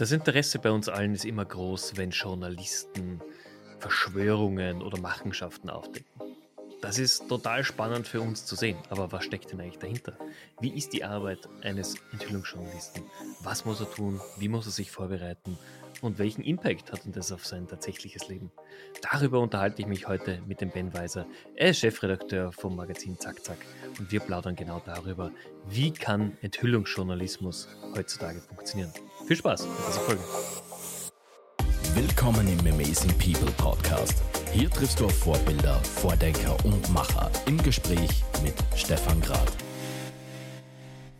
Das Interesse bei uns allen ist immer groß, wenn Journalisten Verschwörungen oder Machenschaften aufdecken. Das ist total spannend für uns zu sehen. Aber was steckt denn eigentlich dahinter? Wie ist die Arbeit eines Enthüllungsjournalisten? Was muss er tun? Wie muss er sich vorbereiten? Und welchen Impact hat denn das auf sein tatsächliches Leben? Darüber unterhalte ich mich heute mit dem Ben Weiser. Er ist Chefredakteur vom Magazin Zack Zack. Und wir plaudern genau darüber, wie kann Enthüllungsjournalismus heutzutage funktionieren. Viel Spaß mit dieser Folge. Willkommen im Amazing People Podcast. Hier triffst du auf Vorbilder, Vordenker und Macher im Gespräch mit Stefan Grad.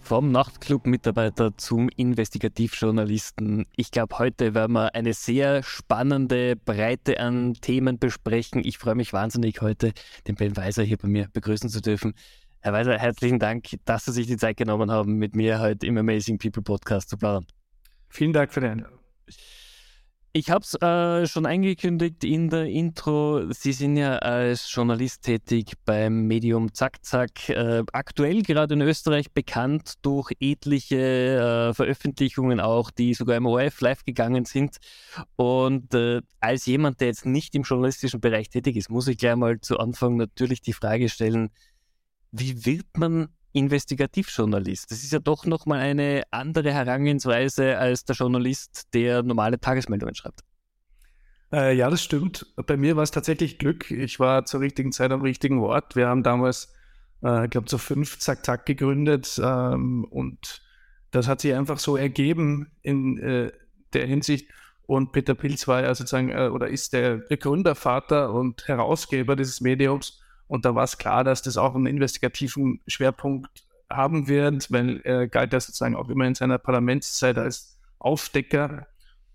Vom Nachtclub-Mitarbeiter zum Investigativjournalisten. Ich glaube, heute werden wir eine sehr spannende Breite an Themen besprechen. Ich freue mich wahnsinnig, heute den Ben Weiser hier bei mir begrüßen zu dürfen. Herr Weiser, herzlichen Dank, dass Sie sich die Zeit genommen haben, mit mir heute im Amazing People Podcast zu plaudern. Vielen Dank für die Einladung. Ich habe es äh, schon angekündigt in der Intro. Sie sind ja als Journalist tätig beim Medium Zack Zack. Äh, aktuell gerade in Österreich bekannt durch etliche äh, Veröffentlichungen auch, die sogar im ORF live gegangen sind. Und äh, als jemand, der jetzt nicht im journalistischen Bereich tätig ist, muss ich gleich mal zu Anfang natürlich die Frage stellen, wie wird man Investigativjournalist. Das ist ja doch nochmal eine andere Herangehensweise als der Journalist, der normale Tagesmeldungen schreibt. Äh, ja, das stimmt. Bei mir war es tatsächlich Glück. Ich war zur richtigen Zeit am richtigen Ort. Wir haben damals, äh, ich glaube, zu fünf Zack Zack gegründet ähm, und das hat sich einfach so ergeben in äh, der Hinsicht. Und Peter Pilz war ja sozusagen äh, oder ist der Gründervater und Herausgeber dieses Mediums. Und da war es klar, dass das auch einen investigativen Schwerpunkt haben wird, weil er galt ja sozusagen auch immer in seiner Parlamentszeit als Aufdecker.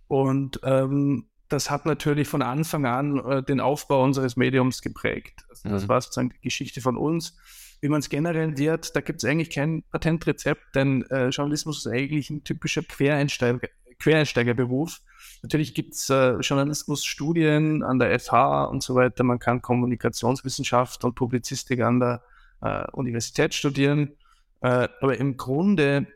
Und ähm, das hat natürlich von Anfang an äh, den Aufbau unseres Mediums geprägt. Also das mhm. war sozusagen die Geschichte von uns. Wie man es generell wird, da gibt es eigentlich kein Patentrezept, denn äh, Journalismus ist eigentlich ein typischer Quereinsteiger, Quereinsteigerberuf. Natürlich gibt es äh, Journalismusstudien an der FH und so weiter. Man kann Kommunikationswissenschaft und Publizistik an der äh, Universität studieren. Äh, aber im Grunde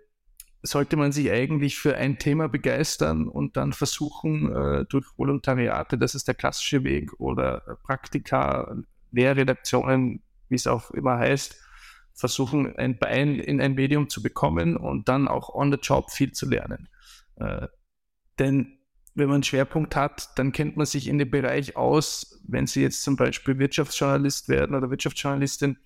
sollte man sich eigentlich für ein Thema begeistern und dann versuchen, äh, durch Volontariate, das ist der klassische Weg, oder Praktika, Lehrredaktionen, wie es auch immer heißt, versuchen, ein Bein in ein Medium zu bekommen und dann auch on the job viel zu lernen. Äh, denn wenn man einen Schwerpunkt hat, dann kennt man sich in dem Bereich aus. Wenn Sie jetzt zum Beispiel Wirtschaftsjournalist werden oder Wirtschaftsjournalistin,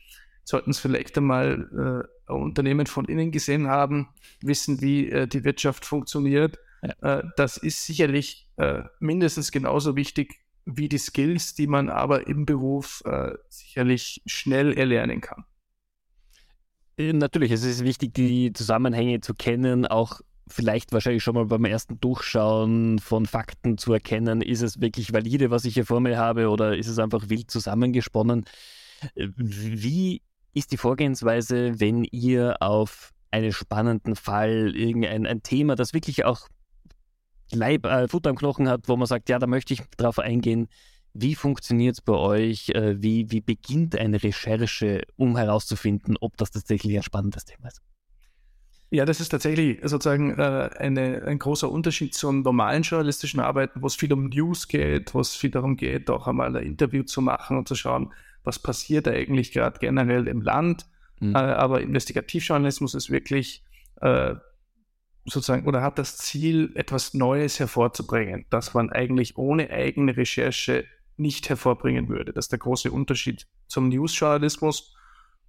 sollten Sie vielleicht einmal äh, Unternehmen von innen gesehen haben, wissen, wie äh, die Wirtschaft funktioniert. Ja. Äh, das ist sicherlich äh, mindestens genauso wichtig wie die Skills, die man aber im Beruf äh, sicherlich schnell erlernen kann. Natürlich, es ist wichtig, die Zusammenhänge zu kennen, auch vielleicht wahrscheinlich schon mal beim ersten Durchschauen von Fakten zu erkennen, ist es wirklich valide, was ich hier vor mir habe, oder ist es einfach wild zusammengesponnen? Wie ist die Vorgehensweise, wenn ihr auf einen spannenden Fall, irgendein ein Thema, das wirklich auch Leib, äh, Futter am Knochen hat, wo man sagt, ja, da möchte ich drauf eingehen. Wie funktioniert es bei euch? Äh, wie, wie beginnt eine Recherche, um herauszufinden, ob das tatsächlich ein spannendes Thema ist? Ja, das ist tatsächlich sozusagen äh, eine, ein großer Unterschied zum normalen journalistischen Arbeiten, wo es viel um News geht, wo es viel darum geht, auch einmal ein Interview zu machen und zu schauen, was passiert eigentlich gerade generell im Land. Mhm. Äh, aber Investigativjournalismus ist wirklich äh, sozusagen oder hat das Ziel, etwas Neues hervorzubringen, das man eigentlich ohne eigene Recherche nicht hervorbringen würde. Das ist der große Unterschied zum Newsjournalismus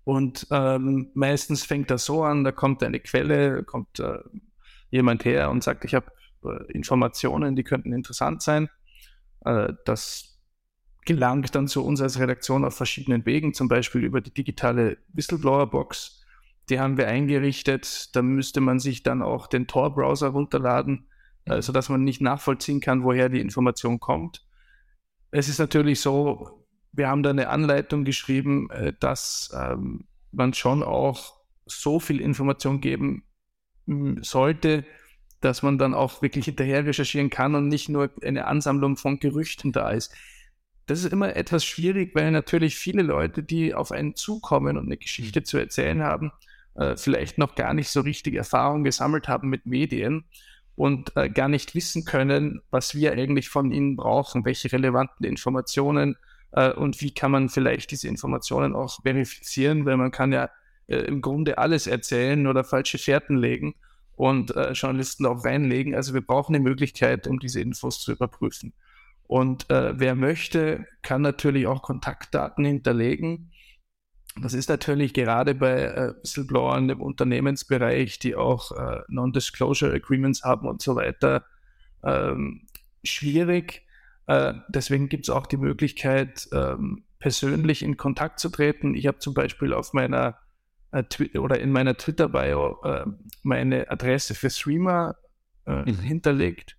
und ähm, meistens fängt das so an, da kommt eine Quelle, kommt äh, jemand her und sagt, ich habe äh, Informationen, die könnten interessant sein. Äh, das gelangt dann zu uns als Redaktion auf verschiedenen Wegen, zum Beispiel über die digitale Whistleblower-Box. Die haben wir eingerichtet. Da müsste man sich dann auch den Tor-Browser runterladen, äh, sodass man nicht nachvollziehen kann, woher die Information kommt. Es ist natürlich so, wir haben da eine Anleitung geschrieben, äh, dass ähm, man schon auch so viel Information geben sollte, dass man dann auch wirklich hinterher recherchieren kann und nicht nur eine Ansammlung von Gerüchten da ist. Das ist immer etwas schwierig, weil natürlich viele Leute, die auf einen zukommen und eine Geschichte zu erzählen haben, äh, vielleicht noch gar nicht so richtig Erfahrung gesammelt haben mit Medien und äh, gar nicht wissen können, was wir eigentlich von ihnen brauchen, welche relevanten Informationen äh, und wie kann man vielleicht diese Informationen auch verifizieren, weil man kann ja äh, im Grunde alles erzählen oder falsche Fährten legen und äh, Journalisten auch reinlegen. Also wir brauchen eine Möglichkeit, um diese Infos zu überprüfen. Und äh, wer möchte, kann natürlich auch Kontaktdaten hinterlegen. Das ist natürlich gerade bei äh, Whistleblowern im Unternehmensbereich, die auch äh, Non-Disclosure Agreements haben und so weiter, ähm, schwierig. Äh, deswegen gibt es auch die Möglichkeit, ähm, persönlich in Kontakt zu treten. Ich habe zum Beispiel auf meiner äh, oder in meiner Twitter-Bio äh, meine Adresse für Streamer äh, mhm. hinterlegt.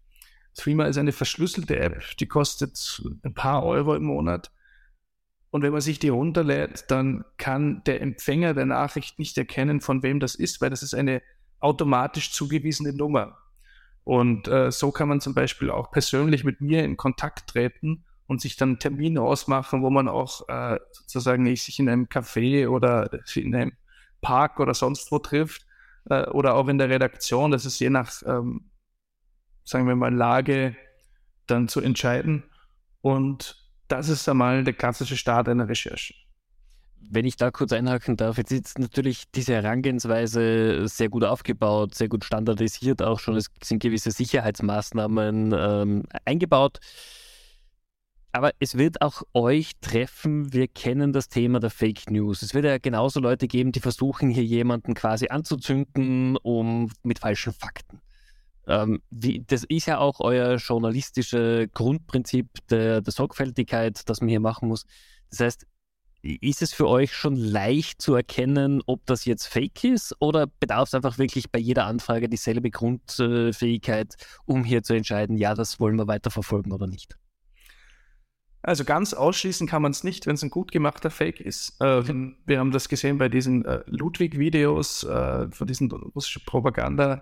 Streamer ist eine verschlüsselte App, die kostet ein paar Euro im Monat. Und wenn man sich die runterlädt, dann kann der Empfänger der Nachricht nicht erkennen, von wem das ist, weil das ist eine automatisch zugewiesene Nummer. Und äh, so kann man zum Beispiel auch persönlich mit mir in Kontakt treten und sich dann Termine ausmachen, wo man auch äh, sozusagen sich in einem Café oder in einem Park oder sonst wo trifft äh, oder auch in der Redaktion. Das ist je nach, ähm, sagen wir mal, Lage dann zu entscheiden. Und das ist einmal der klassische Start einer Recherche. Wenn ich da kurz einhaken darf, jetzt ist natürlich diese Herangehensweise sehr gut aufgebaut, sehr gut standardisiert auch schon. Es sind gewisse Sicherheitsmaßnahmen ähm, eingebaut. Aber es wird auch euch treffen. Wir kennen das Thema der Fake News. Es wird ja genauso Leute geben, die versuchen, hier jemanden quasi anzuzünden, um mit falschen Fakten. Ähm, wie, das ist ja auch euer journalistisches Grundprinzip der, der Sorgfältigkeit, das man hier machen muss. Das heißt, ist es für euch schon leicht zu erkennen, ob das jetzt fake ist oder bedarf es einfach wirklich bei jeder Anfrage dieselbe Grundfähigkeit, um hier zu entscheiden, ja, das wollen wir weiterverfolgen oder nicht? Also ganz ausschließen kann man es nicht, wenn es ein gut gemachter Fake ist. Äh, wir haben das gesehen bei diesen äh, Ludwig-Videos äh, von diesen russischen Propaganda-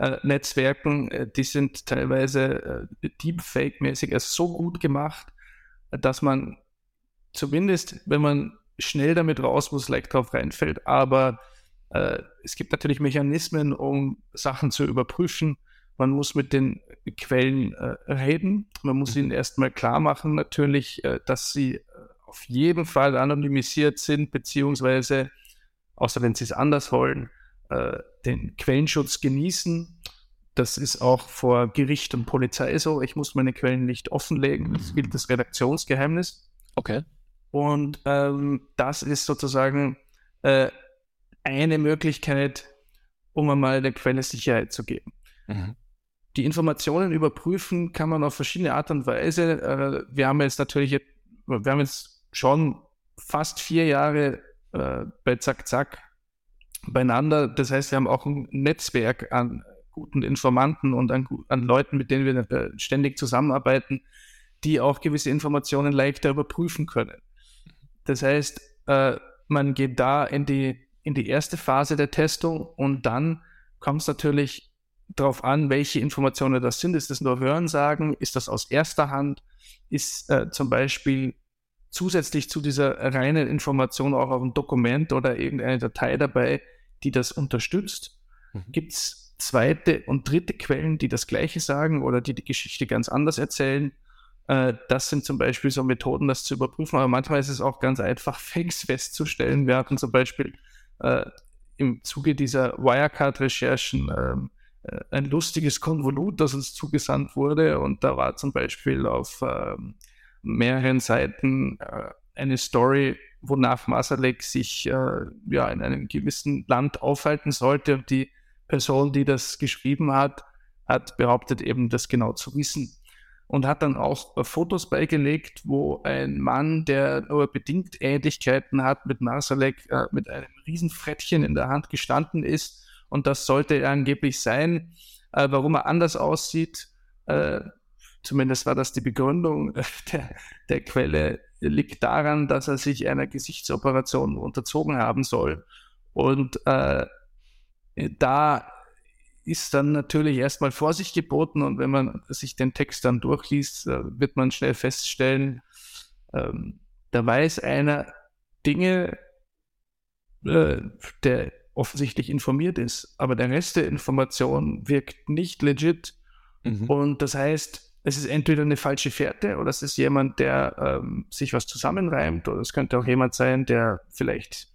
äh, Netzwerken, äh, die sind teilweise äh, Deepfake-mäßig also so gut gemacht, dass man zumindest, wenn man schnell damit raus muss, leicht drauf reinfällt. Aber äh, es gibt natürlich Mechanismen, um Sachen zu überprüfen. Man muss mit den Quellen äh, reden. Man muss ihnen erstmal klar machen, natürlich, äh, dass sie auf jeden Fall anonymisiert sind, beziehungsweise, außer wenn sie es anders wollen, äh, den Quellenschutz genießen. Das ist auch vor Gericht und Polizei so. Ich muss meine Quellen nicht offenlegen. Das gilt das Redaktionsgeheimnis. Okay. Und ähm, das ist sozusagen äh, eine Möglichkeit, um einmal der Quelle Sicherheit zu geben. Mhm. Die Informationen überprüfen kann man auf verschiedene Art und Weise. Äh, wir haben jetzt natürlich, wir haben jetzt schon fast vier Jahre äh, bei Zack Zack beieinander. Das heißt, wir haben auch ein Netzwerk an guten Informanten und an, an Leuten, mit denen wir äh, ständig zusammenarbeiten, die auch gewisse Informationen leichter überprüfen können. Das heißt, äh, man geht da in die, in die erste Phase der Testung und dann kommt es natürlich darauf an, welche Informationen das sind. Ist das nur Hörensagen? Ist das aus erster Hand? Ist äh, zum Beispiel zusätzlich zu dieser reinen Information auch auf ein Dokument oder irgendeine Datei dabei, die das unterstützt? Mhm. Gibt es zweite und dritte Quellen, die das Gleiche sagen oder die die Geschichte ganz anders erzählen? Äh, das sind zum Beispiel so Methoden, das zu überprüfen, aber manchmal ist es auch ganz einfach, Fakes festzustellen. Wir hatten zum Beispiel äh, im Zuge dieser Wirecard-Recherchen ähm, äh, ein lustiges Konvolut, das uns zugesandt wurde. Und da war zum Beispiel auf ähm, mehreren Seiten äh, eine Story, wonach Masalek sich äh, ja in einem gewissen Land aufhalten sollte. Und die Person, die das geschrieben hat, hat behauptet eben das genau zu wissen und hat dann auch äh, Fotos beigelegt, wo ein Mann, der nur bedingt Ähnlichkeiten hat mit Masalek, äh, mit einem Riesenfrettchen in der Hand gestanden ist und das sollte er angeblich sein. Äh, warum er anders aussieht, äh, zumindest war das die Begründung der, der Quelle, liegt daran, dass er sich einer Gesichtsoperation unterzogen haben soll. Und äh, da ist dann natürlich erstmal Vorsicht geboten und wenn man sich den Text dann durchliest, äh, wird man schnell feststellen, ähm, da weiß einer Dinge, äh, der offensichtlich informiert ist, aber der Rest der Information wirkt nicht legit. Mhm. Und das heißt, es ist entweder eine falsche Fährte oder es ist jemand, der ähm, sich was zusammenreimt oder es könnte auch jemand sein, der vielleicht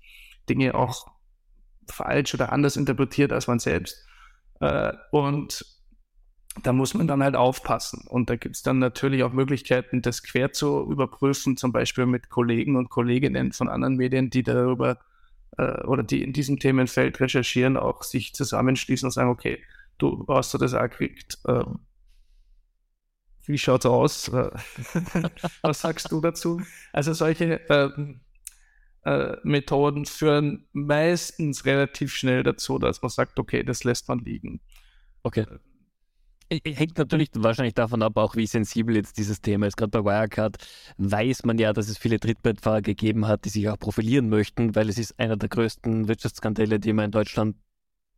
Dinge auch falsch oder anders interpretiert als man selbst. Äh, und da muss man dann halt aufpassen. Und da gibt es dann natürlich auch Möglichkeiten, das quer zu überprüfen, zum Beispiel mit Kollegen und Kolleginnen von anderen Medien, die darüber äh, oder die in diesem Themenfeld recherchieren, auch sich zusammenschließen und sagen, okay, du hast du das auch gekriegt. Äh, wie schaut's aus? Äh, was sagst du dazu? Also solche ähm, äh, Methoden führen meistens relativ schnell dazu, dass man sagt, okay, das lässt man liegen. Okay. Hängt natürlich wahrscheinlich davon ab, auch wie sensibel jetzt dieses Thema ist. Gerade bei Wirecard weiß man ja, dass es viele Trittbrettfahrer gegeben hat, die sich auch profilieren möchten, weil es ist einer der größten Wirtschaftsskandale, die wir in Deutschland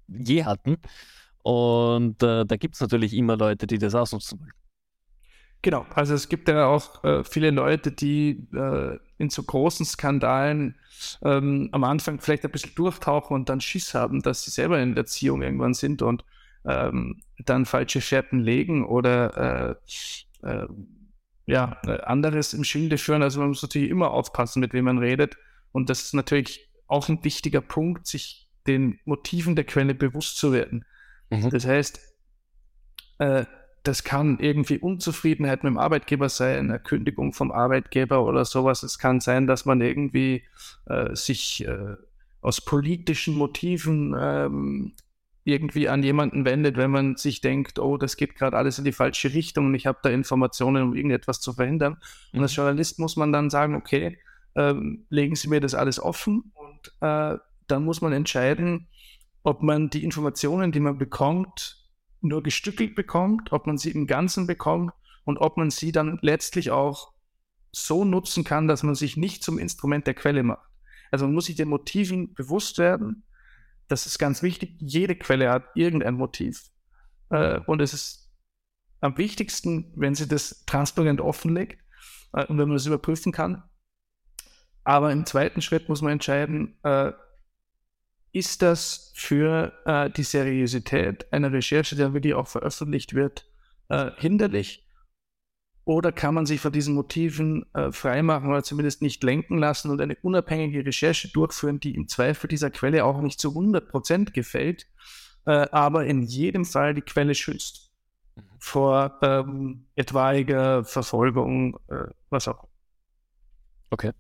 je hatten. Und äh, da gibt es natürlich immer Leute, die das ausnutzen wollen. Genau, also es gibt ja auch äh, viele Leute, die äh, in so großen Skandalen ähm, am Anfang vielleicht ein bisschen durchtauchen und dann Schiss haben, dass sie selber in der Erziehung irgendwann sind und ähm, dann falsche Fährten legen oder äh, äh ja, anderes im Schilde führen. Also man muss natürlich immer aufpassen, mit wem man redet. Und das ist natürlich auch ein wichtiger Punkt, sich den Motiven der Quelle bewusst zu werden. Mhm. Das heißt, äh, das kann irgendwie Unzufriedenheit mit dem Arbeitgeber sein, eine Kündigung vom Arbeitgeber oder sowas. Es kann sein, dass man irgendwie äh, sich äh, aus politischen Motiven ähm, irgendwie an jemanden wendet, wenn man sich denkt, oh, das geht gerade alles in die falsche Richtung und ich habe da Informationen, um irgendetwas zu verhindern. Und als mhm. Journalist muss man dann sagen, okay, ähm, legen Sie mir das alles offen und äh, dann muss man entscheiden, ob man die Informationen, die man bekommt, nur gestückelt bekommt, ob man sie im Ganzen bekommt und ob man sie dann letztlich auch so nutzen kann, dass man sich nicht zum Instrument der Quelle macht. Also man muss sich den Motiven bewusst werden. Das ist ganz wichtig. Jede Quelle hat irgendein Motiv. Äh, und es ist am wichtigsten, wenn sie das transparent offenlegt äh, und wenn man das überprüfen kann. Aber im zweiten Schritt muss man entscheiden, äh, ist das für äh, die Seriosität einer Recherche, die dann wirklich auch veröffentlicht wird, äh, hinderlich? Oder kann man sich von diesen Motiven äh, freimachen oder zumindest nicht lenken lassen und eine unabhängige Recherche durchführen, die im Zweifel dieser Quelle auch nicht zu 100% gefällt, äh, aber in jedem Fall die Quelle schützt mhm. vor ähm, etwaiger Verfolgung, äh, was auch. Okay.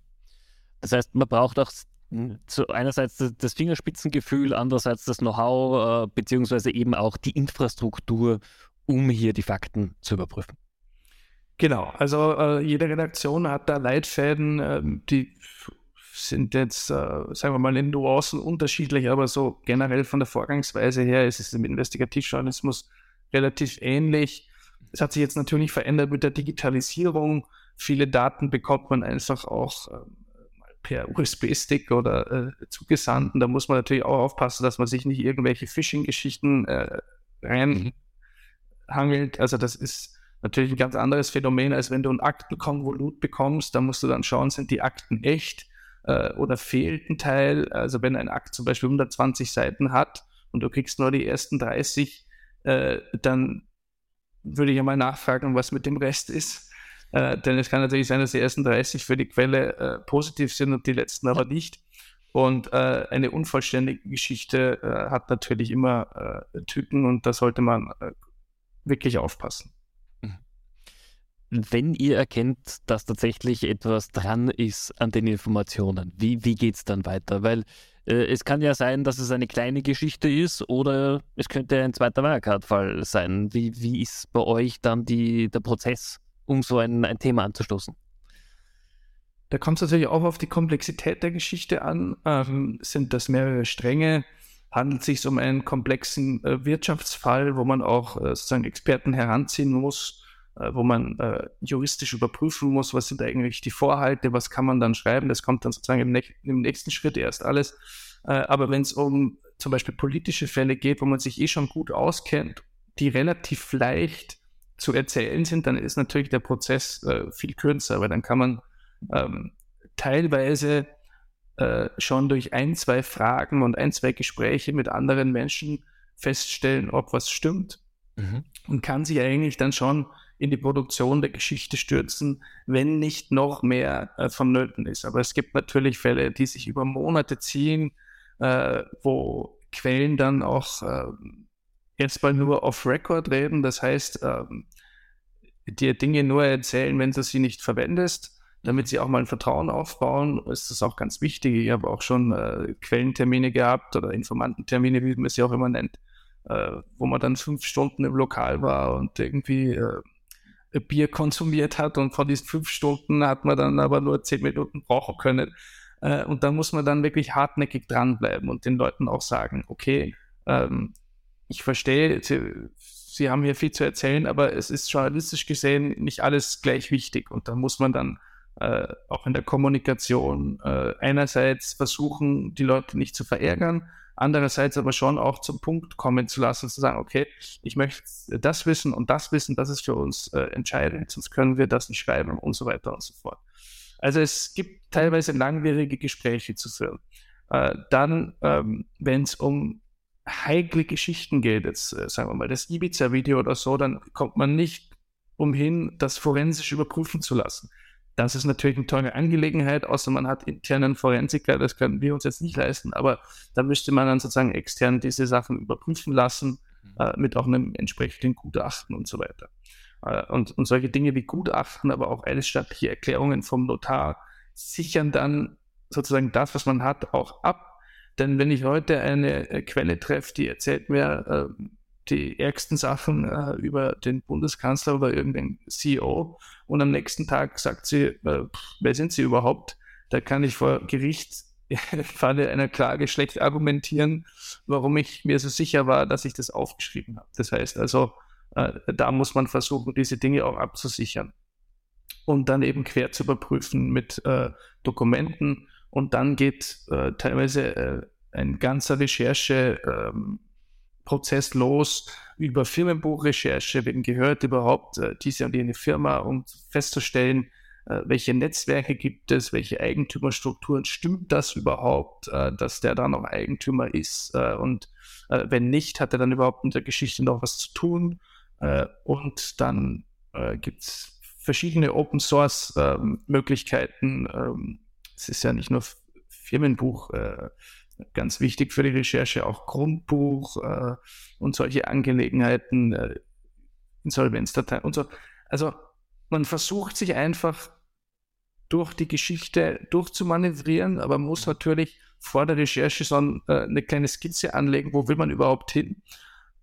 Das heißt, man braucht auch zu einerseits das Fingerspitzengefühl, andererseits das Know-how, äh, beziehungsweise eben auch die Infrastruktur, um hier die Fakten zu überprüfen. Genau, also äh, jede Redaktion hat da Leitfäden, äh, die sind jetzt, äh, sagen wir mal, in Nuancen unterschiedlich, aber so generell von der Vorgangsweise her ist es im Investigativjournalismus relativ ähnlich. Es hat sich jetzt natürlich verändert mit der Digitalisierung. Viele Daten bekommt man einfach auch ähm, per USB-Stick oder äh, zugesandt. Und da muss man natürlich auch aufpassen, dass man sich nicht irgendwelche Phishing-Geschichten äh, reinhangelt. Also das ist natürlich ein ganz anderes Phänomen, als wenn du ein Aktenkonvolut bekommst. Da musst du dann schauen, sind die Akten echt äh, oder fehlt ein Teil. Also wenn ein Akt zum Beispiel 120 Seiten hat und du kriegst nur die ersten 30, äh, dann würde ich ja mal nachfragen, was mit dem Rest ist. Äh, denn es kann natürlich sein, dass die ersten 30 für die Quelle äh, positiv sind und die letzten aber nicht. Und äh, eine unvollständige Geschichte äh, hat natürlich immer äh, Tücken und da sollte man äh, wirklich aufpassen. Mhm. Wenn ihr erkennt, dass tatsächlich etwas dran ist an den Informationen, wie, wie geht es dann weiter? Weil es kann ja sein, dass es eine kleine Geschichte ist oder es könnte ein zweiter Wirecard-Fall sein. Wie, wie ist bei euch dann die, der Prozess? Um so ein, ein Thema anzustoßen? Da kommt es natürlich auch auf die Komplexität der Geschichte an. Ähm, sind das mehrere Stränge? Handelt es sich um einen komplexen äh, Wirtschaftsfall, wo man auch äh, sozusagen Experten heranziehen muss, äh, wo man äh, juristisch überprüfen muss, was sind eigentlich die Vorhalte, was kann man dann schreiben? Das kommt dann sozusagen im, im nächsten Schritt erst alles. Äh, aber wenn es um zum Beispiel politische Fälle geht, wo man sich eh schon gut auskennt, die relativ leicht zu erzählen sind, dann ist natürlich der Prozess äh, viel kürzer, weil dann kann man ähm, teilweise äh, schon durch ein, zwei Fragen und ein, zwei Gespräche mit anderen Menschen feststellen, ob was stimmt mhm. und kann sich eigentlich dann schon in die Produktion der Geschichte stürzen, wenn nicht noch mehr äh, vonnöten ist. Aber es gibt natürlich Fälle, die sich über Monate ziehen, äh, wo Quellen dann auch äh, erstmal nur off-Record reden. Das heißt, ähm, dir Dinge nur erzählen, wenn du sie nicht verwendest damit sie auch mal ein Vertrauen aufbauen, ist das auch ganz wichtig. Ich habe auch schon äh, Quellentermine gehabt oder Informantentermine, wie man sie auch immer nennt, äh, wo man dann fünf Stunden im Lokal war und irgendwie äh, Bier konsumiert hat und von diesen fünf Stunden hat man dann aber nur zehn Minuten brauchen können. Äh, und da muss man dann wirklich hartnäckig dranbleiben und den Leuten auch sagen, okay, ähm, ich verstehe, sie, sie haben hier viel zu erzählen, aber es ist journalistisch gesehen nicht alles gleich wichtig und da muss man dann äh, auch in der Kommunikation äh, einerseits versuchen, die Leute nicht zu verärgern, andererseits aber schon auch zum Punkt kommen zu lassen, zu sagen, okay, ich möchte das wissen und das wissen, das ist für uns äh, entscheidend, sonst können wir das nicht schreiben und so weiter und so fort. Also es gibt teilweise langwierige Gespräche zu führen. Äh, dann, ähm, wenn es um heikle Geschichten geht, jetzt äh, sagen wir mal das Ibiza-Video oder so, dann kommt man nicht umhin, das forensisch überprüfen zu lassen. Das ist natürlich eine teure Angelegenheit, außer man hat internen Forensiker, das können wir uns jetzt nicht leisten, aber da müsste man dann sozusagen extern diese Sachen überprüfen lassen, mhm. äh, mit auch einem entsprechenden Gutachten und so weiter. Äh, und, und solche Dinge wie Gutachten, aber auch eidesstattliche Erklärungen vom Notar sichern dann sozusagen das, was man hat, auch ab. Denn wenn ich heute eine äh, Quelle treffe, die erzählt mir, äh, die ärgsten Sachen äh, über den Bundeskanzler oder irgendeinen CEO und am nächsten Tag sagt sie, äh, wer sind Sie überhaupt? Da kann ich vor Gericht im Falle einer Klage schlecht argumentieren, warum ich mir so sicher war, dass ich das aufgeschrieben habe. Das heißt also, äh, da muss man versuchen, diese Dinge auch abzusichern und dann eben quer zu überprüfen mit äh, Dokumenten und dann geht äh, teilweise äh, ein ganzer Recherche ähm, los über Firmenbuchrecherche, wen gehört überhaupt äh, diese und jene Firma, um festzustellen, äh, welche Netzwerke gibt es, welche Eigentümerstrukturen, stimmt das überhaupt, äh, dass der da noch Eigentümer ist? Äh, und wenn nicht, hat er dann überhaupt mit der Geschichte noch was zu tun? Und dann gibt es verschiedene Open Source ähm, Möglichkeiten. Es ist ja nicht nur Firmenbuch, ganz wichtig für die Recherche, auch Grundbuch äh, und solche Angelegenheiten, äh, Insolvenzdateien und so. Also man versucht sich einfach durch die Geschichte durchzumanövrieren, aber muss natürlich vor der Recherche so ein, äh, eine kleine Skizze anlegen, wo will man überhaupt hin,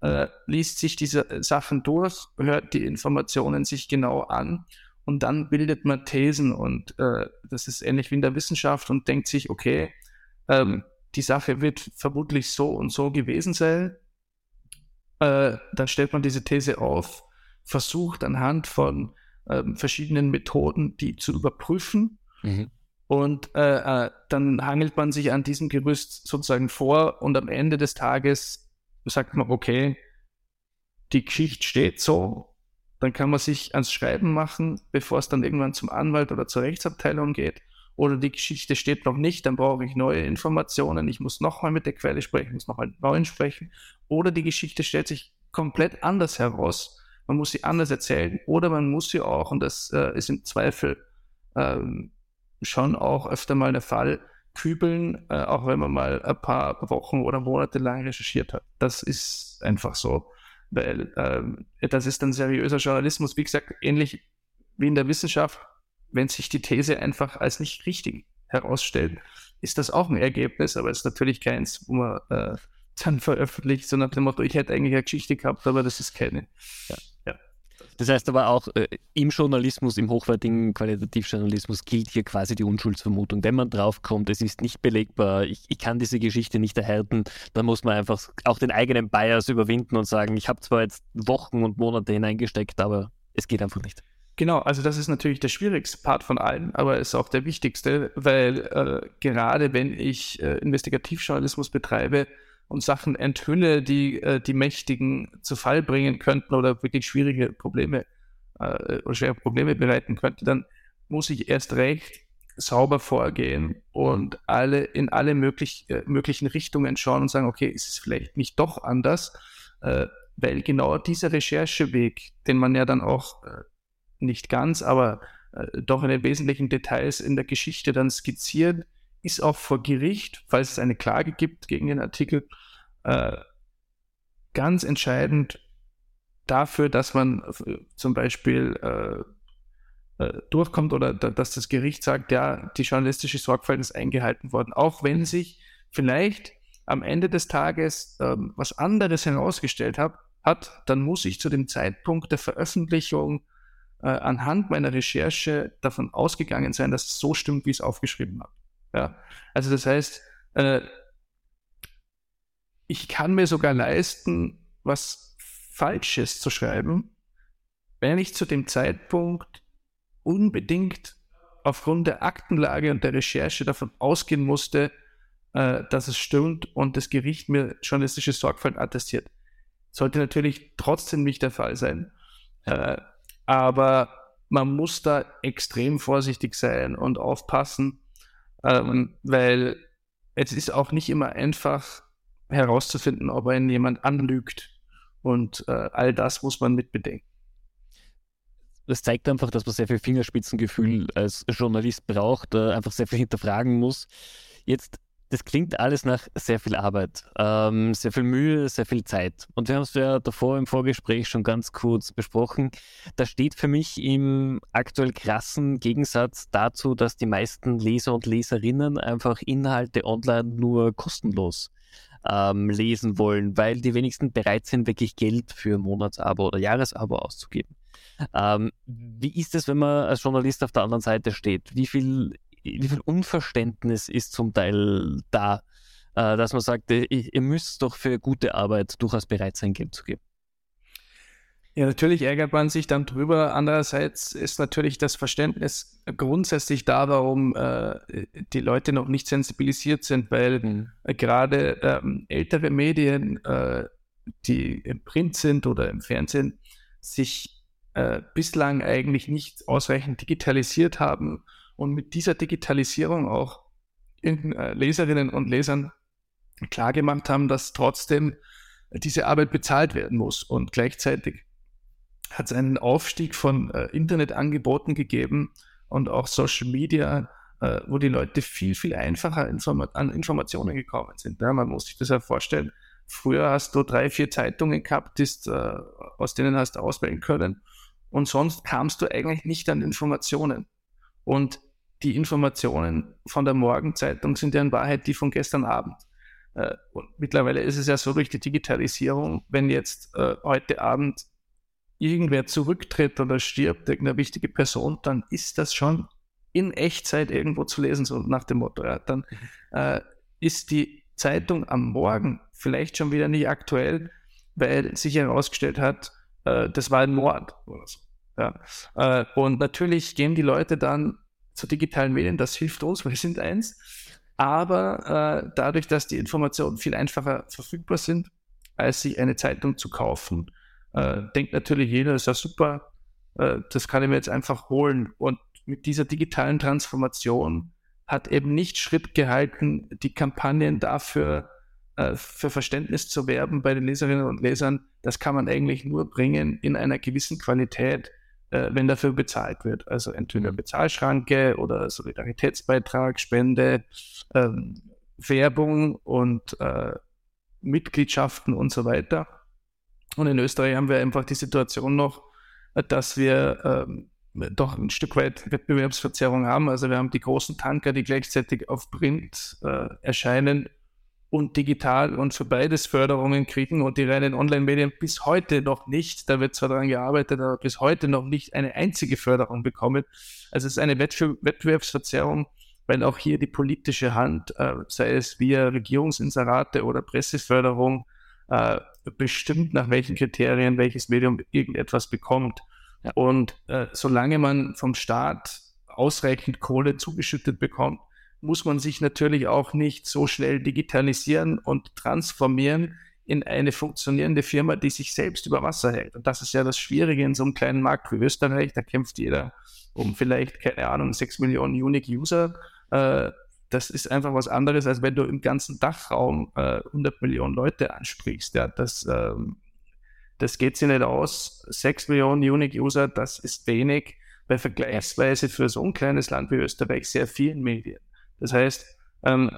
äh, liest sich diese Sachen durch, hört die Informationen sich genau an und dann bildet man Thesen und äh, das ist ähnlich wie in der Wissenschaft und denkt sich, okay, ähm, die Sache wird vermutlich so und so gewesen sein. Äh, dann stellt man diese These auf, versucht anhand von äh, verschiedenen Methoden die zu überprüfen. Mhm. Und äh, äh, dann hangelt man sich an diesem Gerüst sozusagen vor und am Ende des Tages sagt man, okay, die Geschichte steht so, dann kann man sich ans Schreiben machen, bevor es dann irgendwann zum Anwalt oder zur Rechtsabteilung geht. Oder die Geschichte steht noch nicht, dann brauche ich neue Informationen, ich muss nochmal mit der Quelle sprechen, muss nochmal neuen sprechen, oder die Geschichte stellt sich komplett anders heraus. Man muss sie anders erzählen. Oder man muss sie auch, und das äh, ist im Zweifel ähm, schon auch öfter mal der Fall, kübeln, äh, auch wenn man mal ein paar Wochen oder Monate lang recherchiert hat. Das ist einfach so, das ist dann seriöser Journalismus. Wie gesagt, ähnlich wie in der Wissenschaft wenn sich die These einfach als nicht richtig herausstellt, ist das auch ein Ergebnis, aber es ist natürlich keins, wo man äh, dann veröffentlicht, so nach dem Motto, ich hätte eigentlich eine Geschichte gehabt, aber das ist keine. Ja. Das heißt aber auch, äh, im Journalismus, im hochwertigen Qualitativjournalismus gilt hier quasi die Unschuldsvermutung. Wenn man draufkommt, es ist nicht belegbar, ich, ich kann diese Geschichte nicht erhärten, dann muss man einfach auch den eigenen Bias überwinden und sagen, ich habe zwar jetzt Wochen und Monate hineingesteckt, aber es geht einfach nicht. Genau, also das ist natürlich der schwierigste Part von allen, aber ist auch der wichtigste, weil äh, gerade wenn ich äh, Investigativjournalismus betreibe und Sachen enthülle, die äh, die Mächtigen zu Fall bringen könnten oder wirklich schwierige Probleme äh, oder schwere Probleme bereiten könnten, dann muss ich erst recht sauber vorgehen und alle in alle möglich, äh, möglichen Richtungen schauen und sagen, okay, ist es vielleicht nicht doch anders, äh, weil genau dieser Rechercheweg, den man ja dann auch äh, nicht ganz, aber äh, doch in den wesentlichen Details in der Geschichte dann skizziert, ist auch vor Gericht, falls es eine Klage gibt gegen den Artikel, äh, ganz entscheidend dafür, dass man äh, zum Beispiel äh, äh, durchkommt oder da, dass das Gericht sagt, ja, die journalistische Sorgfalt ist eingehalten worden, auch wenn sich vielleicht am Ende des Tages ähm, was anderes herausgestellt hat, hat, dann muss ich zu dem Zeitpunkt der Veröffentlichung äh, anhand meiner Recherche davon ausgegangen sein, dass es so stimmt, wie ich es aufgeschrieben habe. Ja? Also das heißt, äh, ich kann mir sogar leisten, was Falsches zu schreiben, wenn ich zu dem Zeitpunkt unbedingt aufgrund der Aktenlage und der Recherche davon ausgehen musste, äh, dass es stimmt und das Gericht mir journalistische Sorgfalt attestiert. Sollte natürlich trotzdem nicht der Fall sein. Äh, aber man muss da extrem vorsichtig sein und aufpassen, ähm, weil es ist auch nicht immer einfach herauszufinden, ob einen jemand anlügt. Und äh, all das muss man mitbedenken. Das zeigt einfach, dass man sehr viel Fingerspitzengefühl als Journalist braucht, äh, einfach sehr viel hinterfragen muss. Jetzt das klingt alles nach sehr viel Arbeit, ähm, sehr viel Mühe, sehr viel Zeit. Und wir haben es ja davor im Vorgespräch schon ganz kurz besprochen. Da steht für mich im aktuell krassen Gegensatz dazu, dass die meisten Leser und Leserinnen einfach Inhalte online nur kostenlos ähm, lesen wollen, weil die wenigsten bereit sind, wirklich Geld für Monatsabo oder Jahresabo auszugeben. Ähm, wie ist es, wenn man als Journalist auf der anderen Seite steht? Wie viel wie viel Unverständnis ist zum Teil da, äh, dass man sagt, ihr, ihr müsst doch für gute Arbeit durchaus bereit sein, Geld zu geben. Ja, natürlich ärgert man sich dann drüber. Andererseits ist natürlich das Verständnis grundsätzlich da, warum äh, die Leute noch nicht sensibilisiert sind, weil mhm. äh, gerade ähm, ältere Medien, äh, die im Print sind oder im Fernsehen, sich äh, bislang eigentlich nicht ausreichend digitalisiert haben und mit dieser Digitalisierung auch äh, Leserinnen und Lesern klargemacht haben, dass trotzdem diese Arbeit bezahlt werden muss. Und gleichzeitig hat es einen Aufstieg von äh, Internetangeboten gegeben und auch Social Media, äh, wo die Leute viel, viel einfacher informa an Informationen gekommen sind. Ja, man muss sich das ja vorstellen. Früher hast du drei, vier Zeitungen gehabt, die's, äh, aus denen hast du auswählen können. Und sonst kamst du eigentlich nicht an Informationen. Und die Informationen von der Morgenzeitung sind ja in Wahrheit die von gestern Abend. Äh, und mittlerweile ist es ja so durch die Digitalisierung, wenn jetzt äh, heute Abend irgendwer zurücktritt oder stirbt, irgendeine wichtige Person, dann ist das schon in Echtzeit irgendwo zu lesen, so nach dem Motto. Ja. Dann mhm. äh, ist die Zeitung am Morgen vielleicht schon wieder nicht aktuell, weil sich herausgestellt hat, äh, das war ein Mord oder so. Ja. Äh, und natürlich gehen die Leute dann zu digitalen Medien, das hilft uns, wir sind eins. Aber äh, dadurch, dass die Informationen viel einfacher verfügbar sind, als sich eine Zeitung zu kaufen, äh, denkt natürlich jeder, das ist ja super, äh, das kann ich mir jetzt einfach holen. Und mit dieser digitalen Transformation hat eben nicht Schritt gehalten, die Kampagnen dafür äh, für Verständnis zu werben bei den Leserinnen und Lesern. Das kann man eigentlich nur bringen in einer gewissen Qualität, äh, wenn dafür bezahlt wird. Also entweder mhm. Bezahlschranke oder Solidaritätsbeitrag, Spende, ähm, Werbung und äh, Mitgliedschaften und so weiter. Und in Österreich haben wir einfach die Situation noch, dass wir ähm, doch ein Stück weit Wettbewerbsverzerrung haben. Also wir haben die großen Tanker, die gleichzeitig auf Print äh, erscheinen und digital und für beides Förderungen kriegen und die reinen Online-Medien bis heute noch nicht, da wird zwar daran gearbeitet, aber bis heute noch nicht eine einzige Förderung bekommen. Also es ist eine Wettbewerbsverzerrung, weil auch hier die politische Hand, äh, sei es via Regierungsinserate oder Presseförderung, äh, bestimmt, nach welchen Kriterien welches Medium irgendetwas bekommt. Und äh, solange man vom Staat ausreichend Kohle zugeschüttet bekommt, muss man sich natürlich auch nicht so schnell digitalisieren und transformieren in eine funktionierende Firma, die sich selbst über Wasser hält. Und das ist ja das Schwierige in so einem kleinen Markt wie Österreich. Da kämpft jeder um vielleicht, keine Ahnung, 6 Millionen Unique User. Äh, das ist einfach was anderes, als wenn du im ganzen Dachraum äh, 100 Millionen Leute ansprichst. Das, ähm, das geht sich nicht aus. 6 Millionen Unique User, das ist wenig bei vergleichsweise für so ein kleines Land wie Österreich sehr vielen Medien. Das heißt, ähm,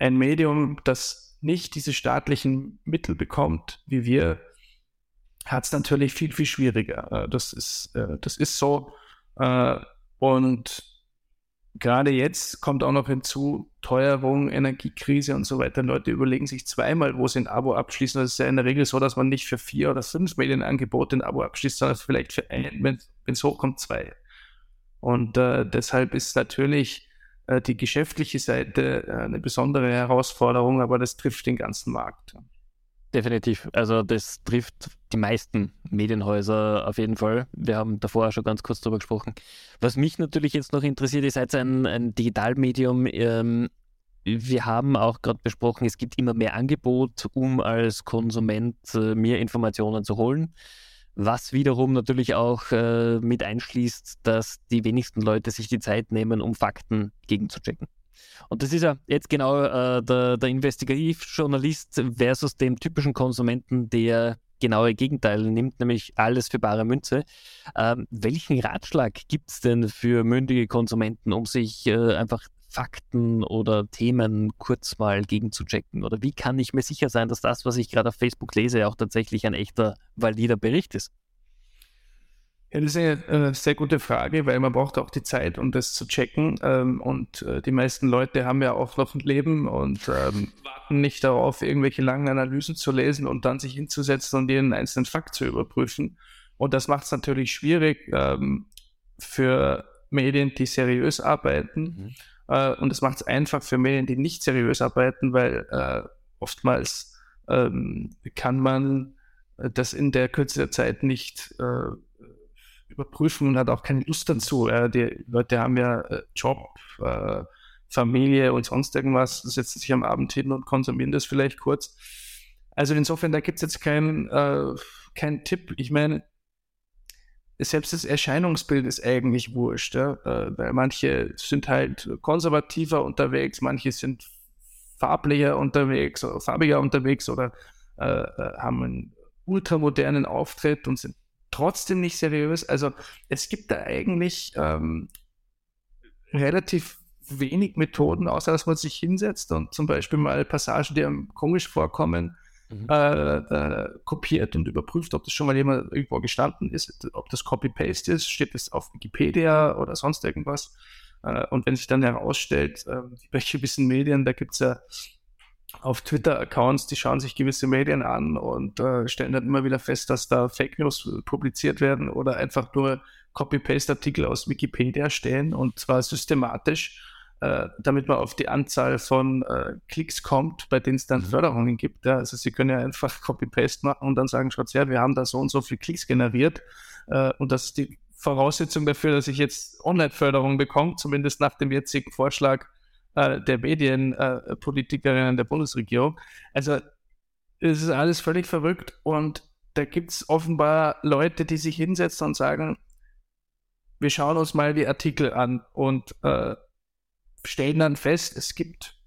ein Medium, das nicht diese staatlichen Mittel bekommt, wie wir, hat es natürlich viel, viel schwieriger. Äh, das, ist, äh, das ist so. Äh, und gerade jetzt kommt auch noch hinzu, Teuerung, Energiekrise und so weiter. Leute überlegen sich zweimal, wo sie ein Abo abschließen. Das ist ja in der Regel so, dass man nicht für vier oder fünf Medienangebote ein Abo abschließt, sondern vielleicht für ein, wenn es hochkommt, zwei. Und äh, deshalb ist natürlich äh, die geschäftliche Seite äh, eine besondere Herausforderung, aber das trifft den ganzen Markt. Definitiv. Also das trifft die meisten Medienhäuser auf jeden Fall. Wir haben davor schon ganz kurz darüber gesprochen. Was mich natürlich jetzt noch interessiert, ihr seid ein, ein Digitalmedium. Ähm, wir haben auch gerade besprochen, es gibt immer mehr Angebot, um als Konsument äh, mehr Informationen zu holen. Was wiederum natürlich auch äh, mit einschließt, dass die wenigsten Leute sich die Zeit nehmen, um Fakten gegenzuchecken. Und das ist ja jetzt genau äh, der, der Investigativjournalist versus dem typischen Konsumenten, der genaue Gegenteil nimmt, nämlich alles für bare Münze. Ähm, welchen Ratschlag gibt es denn für mündige Konsumenten, um sich äh, einfach Fakten oder Themen kurz mal gegenzuchecken? Oder wie kann ich mir sicher sein, dass das, was ich gerade auf Facebook lese, auch tatsächlich ein echter, valider Bericht ist? Ja, das ist eine, eine, sehr gute Frage, weil man braucht auch die Zeit, um das zu checken. Ähm, und äh, die meisten Leute haben ja auch noch ein Leben und ähm, warten nicht darauf, irgendwelche langen Analysen zu lesen und dann sich hinzusetzen und jeden einzelnen Fakt zu überprüfen. Und das macht es natürlich schwierig ähm, für Medien, die seriös arbeiten. Mhm. Äh, und es macht es einfach für Medien, die nicht seriös arbeiten, weil äh, oftmals ähm, kann man das in der Kürze der Zeit nicht äh, überprüfen und hat auch keine Lust dazu. Äh, die Leute haben ja äh, Job, äh, Familie und sonst irgendwas, setzen sich am Abend hin und konsumieren das vielleicht kurz. Also insofern, da gibt es jetzt keinen äh, kein Tipp. Ich meine, selbst das Erscheinungsbild ist eigentlich wurscht, ja? Äh, weil manche sind halt konservativer unterwegs, manche sind farblicher unterwegs oder farbiger unterwegs oder äh, äh haben einen ultramodernen Auftritt und sind trotzdem nicht seriös. Also es gibt da eigentlich ähm, relativ wenig Methoden, außer dass man sich hinsetzt und zum Beispiel mal Passagen, die einem komisch vorkommen, mhm. äh, äh, kopiert und überprüft, ob das schon mal jemand irgendwo gestanden ist, ob das Copy-Paste ist, steht das auf Wikipedia oder sonst irgendwas. Äh, und wenn sich dann herausstellt, äh, welche gewissen Medien, da gibt es ja auf Twitter-Accounts, die schauen sich gewisse Medien an und äh, stellen dann immer wieder fest, dass da Fake News publiziert werden oder einfach nur Copy-Paste-Artikel aus Wikipedia stehen und zwar systematisch, äh, damit man auf die Anzahl von äh, Klicks kommt, bei denen es dann mhm. Förderungen gibt. Ja? Also sie können ja einfach Copy-Paste machen und dann sagen, schaut her, wir haben da so und so viele Klicks generiert äh, und das ist die Voraussetzung dafür, dass ich jetzt Online-Förderung bekomme, zumindest nach dem jetzigen Vorschlag äh, der Medienpolitikerinnen äh, der Bundesregierung. Also es ist alles völlig verrückt und da gibt es offenbar Leute, die sich hinsetzen und sagen, wir schauen uns mal die Artikel an und äh, stellen dann fest, es gibt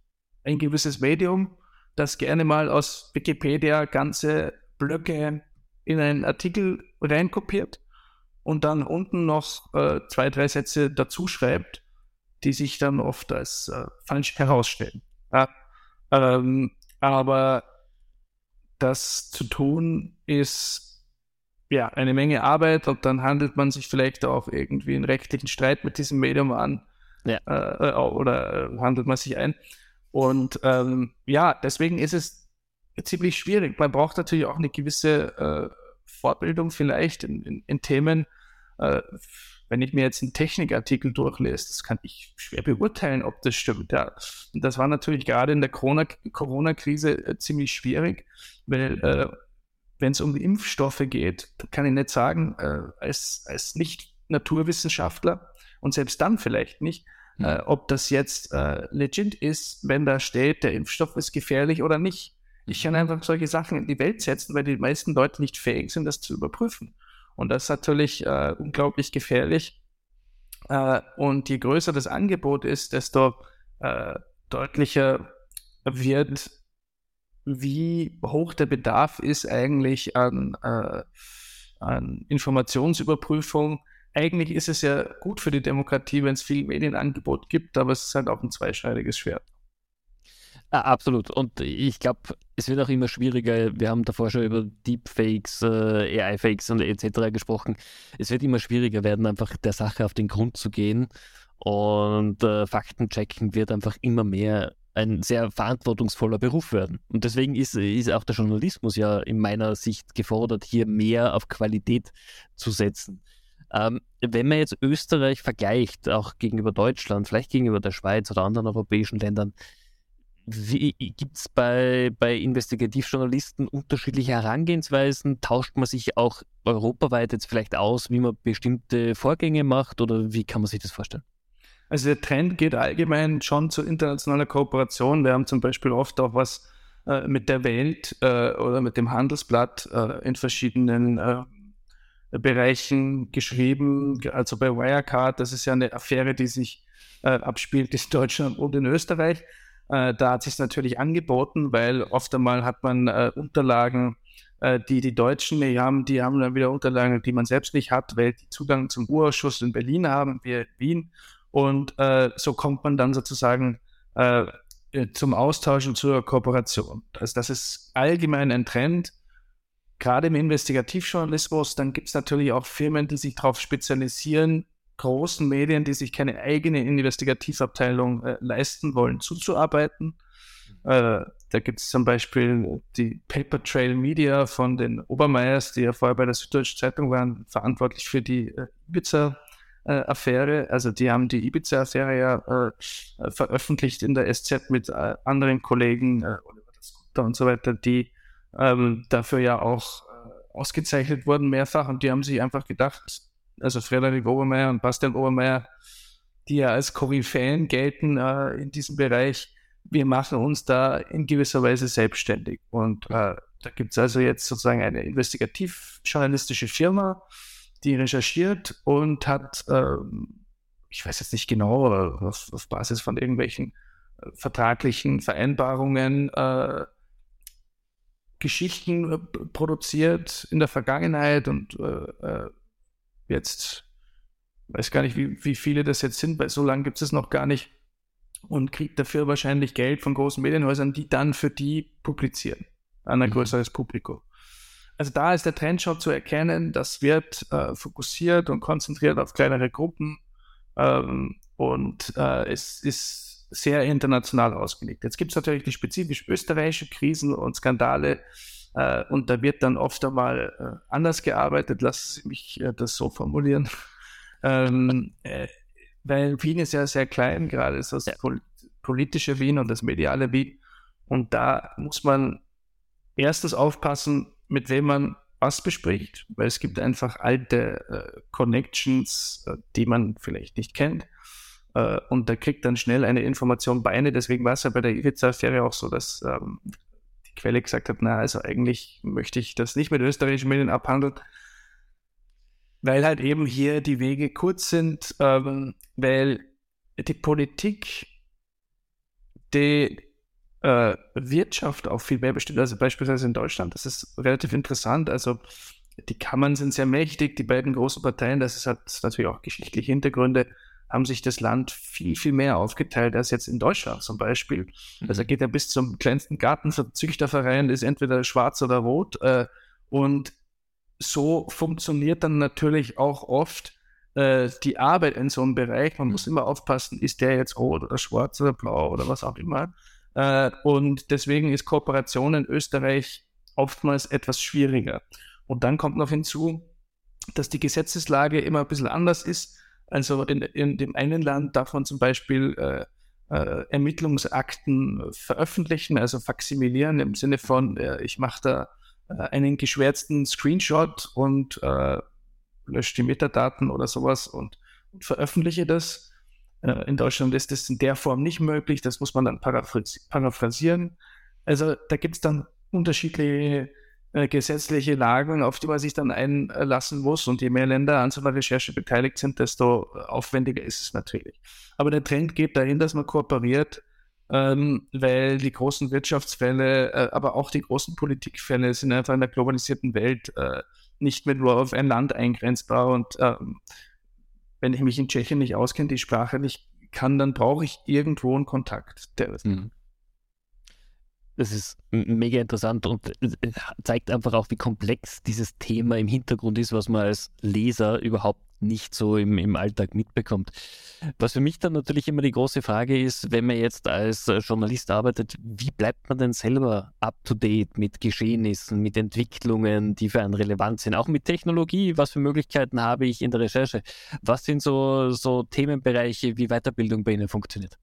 ein gewisses Medium, das gerne mal aus Wikipedia ganze Blöcke in einen Artikel reinkopiert und dann unten noch äh, zwei, drei Sätze dazu schreibt die sich dann oft als äh, falsch herausstellen. Ja? Ähm, aber das zu tun ist ja eine Menge Arbeit und dann handelt man sich vielleicht auch irgendwie einen rechtlichen Streit mit diesem Medium an ja. äh, oder äh, handelt man sich ein. Und ähm, ja, deswegen ist es ziemlich schwierig. Man braucht natürlich auch eine gewisse äh, Fortbildung vielleicht in, in, in Themen, äh, wenn ich mir jetzt einen Technikartikel durchlese, das kann ich schwer beurteilen, ob das stimmt. Ja. Und das war natürlich gerade in der Corona-Krise äh, ziemlich schwierig, weil äh, wenn es um die Impfstoffe geht, kann ich nicht sagen, äh, als, als Nicht-Naturwissenschaftler und selbst dann vielleicht nicht, hm. äh, ob das jetzt äh, legit ist, wenn da steht, der Impfstoff ist gefährlich oder nicht. Ich kann einfach solche Sachen in die Welt setzen, weil die meisten Leute nicht fähig sind, das zu überprüfen. Und das ist natürlich äh, unglaublich gefährlich. Äh, und je größer das Angebot ist, desto äh, deutlicher wird, wie hoch der Bedarf ist eigentlich an, äh, an Informationsüberprüfung. Eigentlich ist es ja gut für die Demokratie, wenn es viel Medienangebot gibt, aber es ist halt auch ein zweischneidiges Schwert. Ah, absolut. Und ich glaube, es wird auch immer schwieriger. Wir haben davor schon über Deepfakes, äh, AI-Fakes und etc. gesprochen. Es wird immer schwieriger werden, einfach der Sache auf den Grund zu gehen. Und äh, Faktenchecken wird einfach immer mehr ein sehr verantwortungsvoller Beruf werden. Und deswegen ist, ist auch der Journalismus ja in meiner Sicht gefordert, hier mehr auf Qualität zu setzen. Ähm, wenn man jetzt Österreich vergleicht, auch gegenüber Deutschland, vielleicht gegenüber der Schweiz oder anderen europäischen Ländern, Gibt es bei, bei Investigativjournalisten unterschiedliche Herangehensweisen? Tauscht man sich auch europaweit jetzt vielleicht aus, wie man bestimmte Vorgänge macht oder wie kann man sich das vorstellen? Also der Trend geht allgemein schon zu internationaler Kooperation. Wir haben zum Beispiel oft auch was äh, mit der Welt äh, oder mit dem Handelsblatt äh, in verschiedenen äh, Bereichen geschrieben. Also bei Wirecard, das ist ja eine Affäre, die sich äh, abspielt in Deutschland und in Österreich. Äh, da hat sich natürlich angeboten, weil oft einmal hat man äh, Unterlagen, äh, die die Deutschen die haben, die haben dann wieder Unterlagen, die man selbst nicht hat, weil die Zugang zum Urausschuss in Berlin haben, wir in Wien. Und äh, so kommt man dann sozusagen äh, zum Austausch und zur Kooperation. Also das ist allgemein ein Trend, gerade im Investigativjournalismus. Dann gibt es natürlich auch Firmen, die sich darauf spezialisieren, großen Medien, die sich keine eigene Investigativabteilung äh, leisten wollen, zuzuarbeiten. Mhm. Äh, da gibt es zum Beispiel die Paper Trail Media von den Obermeiers, die ja vorher bei der Süddeutschen Zeitung waren, verantwortlich für die äh, Ibiza-Affäre. also die haben die Ibiza-Affäre ja äh, veröffentlicht in der SZ mit äh, anderen Kollegen, äh, Oliver Scooter und so weiter, die ähm, dafür ja auch ausgezeichnet wurden mehrfach und die haben sich einfach gedacht, also Frederik Obermeier und Bastian Obermeier, die ja als Koryphäen gelten äh, in diesem Bereich, wir machen uns da in gewisser Weise selbstständig. Und äh, da gibt es also jetzt sozusagen eine investigativ-journalistische Firma, die recherchiert und hat, äh, ich weiß jetzt nicht genau, auf, auf Basis von irgendwelchen äh, vertraglichen Vereinbarungen äh, Geschichten äh, produziert in der Vergangenheit und äh, jetzt, weiß gar nicht, wie, wie viele das jetzt sind, weil so lange gibt es noch gar nicht und kriegt dafür wahrscheinlich Geld von großen Medienhäusern, die dann für die publizieren an ein mhm. größeres Publikum. Also da ist der Trend schon zu erkennen, das wird äh, fokussiert und konzentriert auf kleinere Gruppen ähm, und äh, es ist sehr international ausgelegt. Jetzt gibt es natürlich die spezifisch österreichische Krisen und Skandale, äh, und da wird dann oft einmal äh, anders gearbeitet, lassen Sie mich äh, das so formulieren. ähm, äh, weil Wien ist ja sehr klein, gerade ist das ja. pol politische Wien und das mediale Wien. Und da muss man erstens aufpassen, mit wem man was bespricht, weil es gibt einfach alte äh, Connections, äh, die man vielleicht nicht kennt. Äh, und da kriegt dann schnell eine Information Beine. Deswegen war es ja bei der Ibiza-Affäre auch so, dass ähm, Quelle gesagt hat, na, also eigentlich möchte ich das nicht mit österreichischen Medien abhandeln, weil halt eben hier die Wege kurz sind, ähm, weil die Politik die äh, Wirtschaft auch viel mehr bestimmt, also beispielsweise in Deutschland. Das ist relativ interessant. Also die Kammern sind sehr mächtig, die beiden großen Parteien, das hat natürlich auch geschichtliche Hintergründe haben sich das Land viel, viel mehr aufgeteilt als jetzt in Deutschland zum Beispiel. Mhm. Also geht ja bis zum kleinsten Gartenzüchterverein, ist entweder schwarz oder rot. Äh, und so funktioniert dann natürlich auch oft äh, die Arbeit in so einem Bereich. Man mhm. muss immer aufpassen, ist der jetzt rot oder schwarz oder blau oder was auch immer. Äh, und deswegen ist Kooperation in Österreich oftmals etwas schwieriger. Und dann kommt noch hinzu, dass die Gesetzeslage immer ein bisschen anders ist. Also in, in dem einen Land darf man zum Beispiel äh, äh, Ermittlungsakten veröffentlichen, also faksimilieren im Sinne von, äh, ich mache da äh, einen geschwärzten Screenshot und äh, lösche die Metadaten oder sowas und, und veröffentliche das. Äh, in Deutschland ist das in der Form nicht möglich, das muss man dann paraphrasieren. Also da gibt es dann unterschiedliche äh, gesetzliche Lagen, auf die man sich dann einlassen muss. Und je mehr Länder an so einer Recherche beteiligt sind, desto aufwendiger ist es natürlich. Aber der Trend geht dahin, dass man kooperiert, ähm, weil die großen Wirtschaftsfälle, äh, aber auch die großen Politikfälle sind einfach in der globalisierten Welt äh, nicht mehr nur auf ein Land eingrenzbar. Und ähm, wenn ich mich in Tschechien nicht auskenne, die Sprache nicht kann, dann brauche ich irgendwo einen Kontakt. Der, mhm. Das ist mega interessant und äh, zeigt einfach auch, wie komplex dieses Thema im Hintergrund ist, was man als Leser überhaupt nicht so im, im Alltag mitbekommt. Was für mich dann natürlich immer die große Frage ist, wenn man jetzt als äh, Journalist arbeitet, wie bleibt man denn selber up-to-date mit Geschehnissen, mit Entwicklungen, die für einen relevant sind, auch mit Technologie, was für Möglichkeiten habe ich in der Recherche? Was sind so, so Themenbereiche, wie Weiterbildung bei Ihnen funktioniert?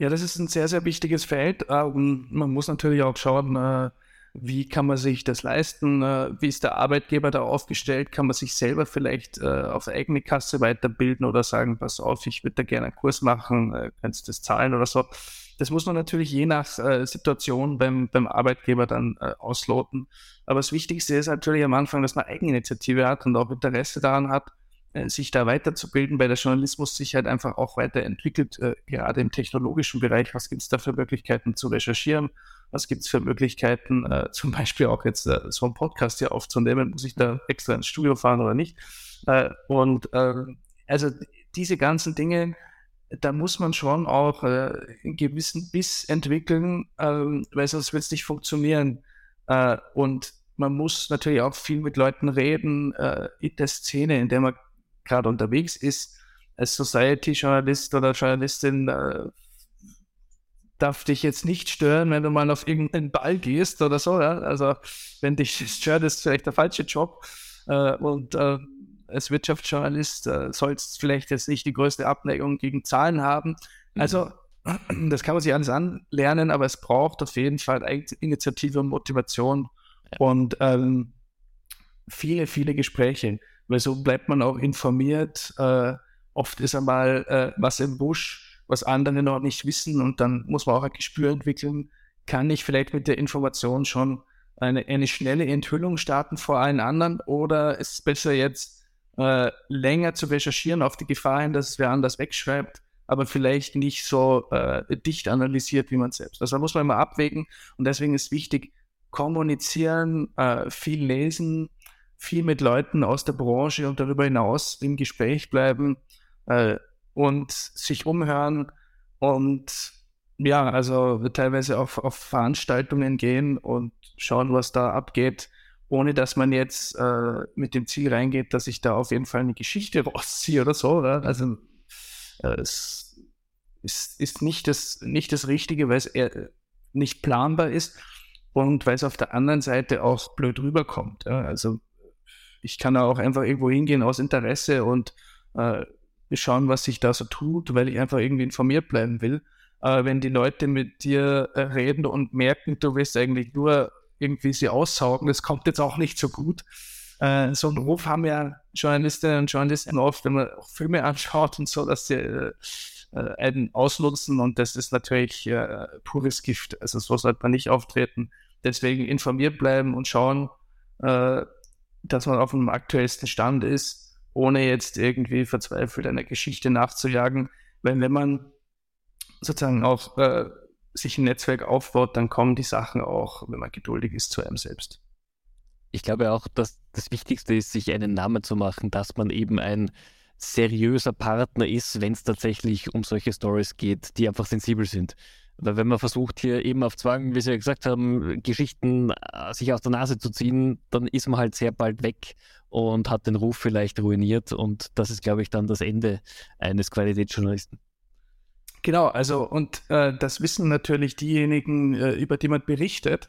Ja, das ist ein sehr, sehr wichtiges Feld. Ähm, man muss natürlich auch schauen, äh, wie kann man sich das leisten, äh, wie ist der Arbeitgeber da aufgestellt, kann man sich selber vielleicht äh, auf eigene Kasse weiterbilden oder sagen, pass auf, ich würde da gerne einen Kurs machen, kannst du das zahlen oder so. Das muss man natürlich je nach Situation beim, beim Arbeitgeber dann ausloten. Aber das Wichtigste ist natürlich am Anfang, dass man Eigeninitiative hat und auch Interesse daran hat, äh, sich da weiterzubilden, weil der Journalismus sich halt einfach auch weiterentwickelt, äh, gerade im technologischen Bereich. Was gibt es da für Möglichkeiten zu recherchieren? Was gibt es für Möglichkeiten, äh, zum Beispiel auch jetzt äh, so einen Podcast hier aufzunehmen? Muss ich da extra ins Studio fahren oder nicht? Äh, und ähm, also diese ganzen Dinge, da muss man schon auch äh, einen gewissen Biss entwickeln, ähm, weil sonst wird es nicht funktionieren. und man muss natürlich auch viel mit Leuten reden in der Szene, in der man gerade unterwegs ist, als Society-Journalist oder Journalistin, äh, darf dich jetzt nicht stören, wenn du mal auf irgendeinen Ball gehst oder so. Ja? Also, wenn dich stört, ist vielleicht der falsche Job. Äh, und äh, als Wirtschaftsjournalist äh, sollst vielleicht jetzt nicht die größte Abneigung gegen Zahlen haben. Mhm. Also, das kann man sich alles anlernen, aber es braucht auf jeden Fall Initiative und Motivation und ähm, viele, viele Gespräche weil so bleibt man auch informiert. Äh, oft ist einmal äh, was im Busch, was andere noch nicht wissen und dann muss man auch ein Gespür entwickeln, kann ich vielleicht mit der Information schon eine, eine schnelle Enthüllung starten vor allen anderen oder ist es besser jetzt äh, länger zu recherchieren auf die Gefahr hin, dass es wer anders wegschreibt, aber vielleicht nicht so äh, dicht analysiert wie man selbst. Also da muss man immer abwägen und deswegen ist wichtig, kommunizieren, äh, viel lesen, viel mit Leuten aus der Branche und darüber hinaus im Gespräch bleiben äh, und sich umhören und ja, also teilweise auf, auf Veranstaltungen gehen und schauen, was da abgeht, ohne dass man jetzt äh, mit dem Ziel reingeht, dass ich da auf jeden Fall eine Geschichte rausziehe oder so. Oder? Also äh, es ist, ist nicht, das, nicht das Richtige, weil es eher nicht planbar ist und weil es auf der anderen Seite auch blöd rüberkommt. Ja? Also ich kann auch einfach irgendwo hingehen aus Interesse und äh, schauen, was sich da so tut, weil ich einfach irgendwie informiert bleiben will. Äh, wenn die Leute mit dir äh, reden und merken, du willst eigentlich nur irgendwie sie aussaugen, das kommt jetzt auch nicht so gut. Äh, so einen Ruf haben ja Journalistinnen und Journalisten oft, wenn man Filme anschaut und so, dass sie äh, äh, einen ausnutzen und das ist natürlich äh, pures Gift. Also so sollte man nicht auftreten. Deswegen informiert bleiben und schauen, äh, dass man auf dem aktuellsten Stand ist, ohne jetzt irgendwie verzweifelt einer Geschichte nachzujagen. Weil wenn man sozusagen auch äh, sich ein Netzwerk aufbaut, dann kommen die Sachen auch, wenn man geduldig ist, zu einem selbst. Ich glaube auch, dass das Wichtigste ist, sich einen Namen zu machen, dass man eben ein seriöser Partner ist, wenn es tatsächlich um solche Stories geht, die einfach sensibel sind. Weil wenn man versucht, hier eben auf Zwang, wie Sie ja gesagt haben, Geschichten äh, sich aus der Nase zu ziehen, dann ist man halt sehr bald weg und hat den Ruf vielleicht ruiniert. Und das ist, glaube ich, dann das Ende eines Qualitätsjournalisten. Genau, also und äh, das wissen natürlich diejenigen, äh, über die man berichtet.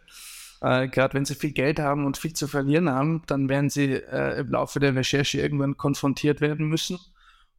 Äh, Gerade wenn sie viel Geld haben und viel zu verlieren haben, dann werden sie äh, im Laufe der Recherche irgendwann konfrontiert werden müssen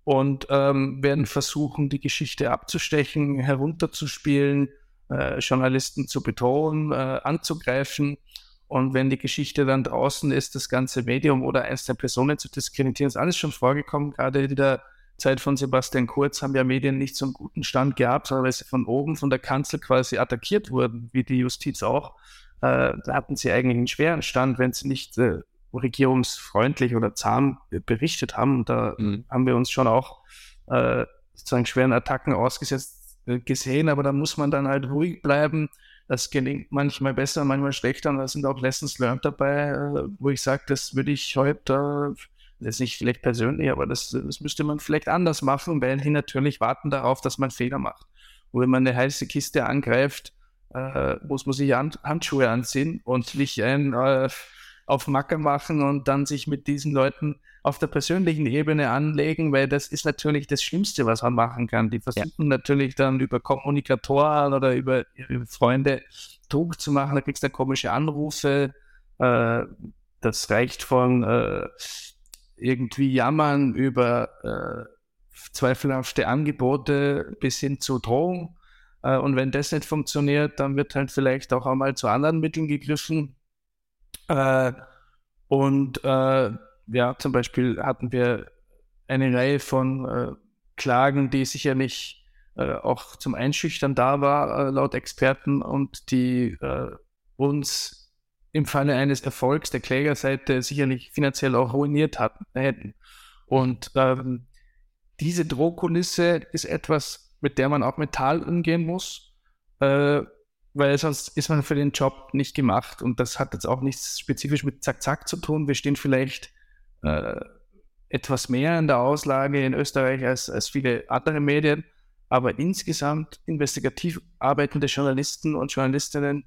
und ähm, werden versuchen, die Geschichte abzustechen, herunterzuspielen, äh, Journalisten zu bedrohen, äh, anzugreifen. Und wenn die Geschichte dann draußen ist, das ganze Medium oder einzelne Personen zu diskreditieren, ist alles schon vorgekommen. Gerade in der Zeit von Sebastian Kurz haben ja Medien nicht so einen guten Stand gehabt, sondern weil sie von oben von der Kanzel quasi attackiert wurden, wie die Justiz auch. äh, da hatten sie eigentlich einen schweren Stand, wenn sie nicht äh, regierungsfreundlich oder zahm berichtet haben. Und da mhm. haben wir uns schon auch äh, sozusagen schweren Attacken ausgesetzt äh, gesehen, aber da muss man dann halt ruhig bleiben. Das gelingt manchmal besser, manchmal schlechter. Und da sind auch Lessons learned dabei, äh, wo ich sage, das würde ich heute, das ist nicht vielleicht persönlich, aber das, das müsste man vielleicht anders machen, weil die natürlich warten darauf, dass man Fehler macht. Und wenn man eine heiße Kiste angreift, äh, muss man sich Hand, Handschuhe anziehen und nicht ein äh, auf Macker machen und dann sich mit diesen Leuten auf der persönlichen Ebene anlegen, weil das ist natürlich das Schlimmste, was man machen kann. Die versuchen ja. natürlich dann über Kommunikatoren oder über ihre Freunde Druck zu machen. Da kriegst du komische Anrufe. Äh, das reicht von äh, irgendwie Jammern über äh, zweifelhafte Angebote bis hin zu Drohung. Äh, und wenn das nicht funktioniert, dann wird halt vielleicht auch einmal zu anderen Mitteln gegriffen. Äh, und äh, ja, zum Beispiel hatten wir eine Reihe von äh, Klagen, die sicherlich äh, auch zum Einschüchtern da war, äh, laut Experten, und die äh, uns im Falle eines Erfolgs der Klägerseite sicherlich finanziell auch ruiniert hatten, hätten. Und ähm, diese Drohkulisse ist etwas, mit der man auch mental umgehen muss, äh, weil sonst ist man für den Job nicht gemacht. Und das hat jetzt auch nichts spezifisch mit Zack-Zack zu tun. Wir stehen vielleicht äh, etwas mehr in der Auslage in Österreich als, als viele andere Medien. Aber insgesamt investigativ arbeitende Journalisten und Journalistinnen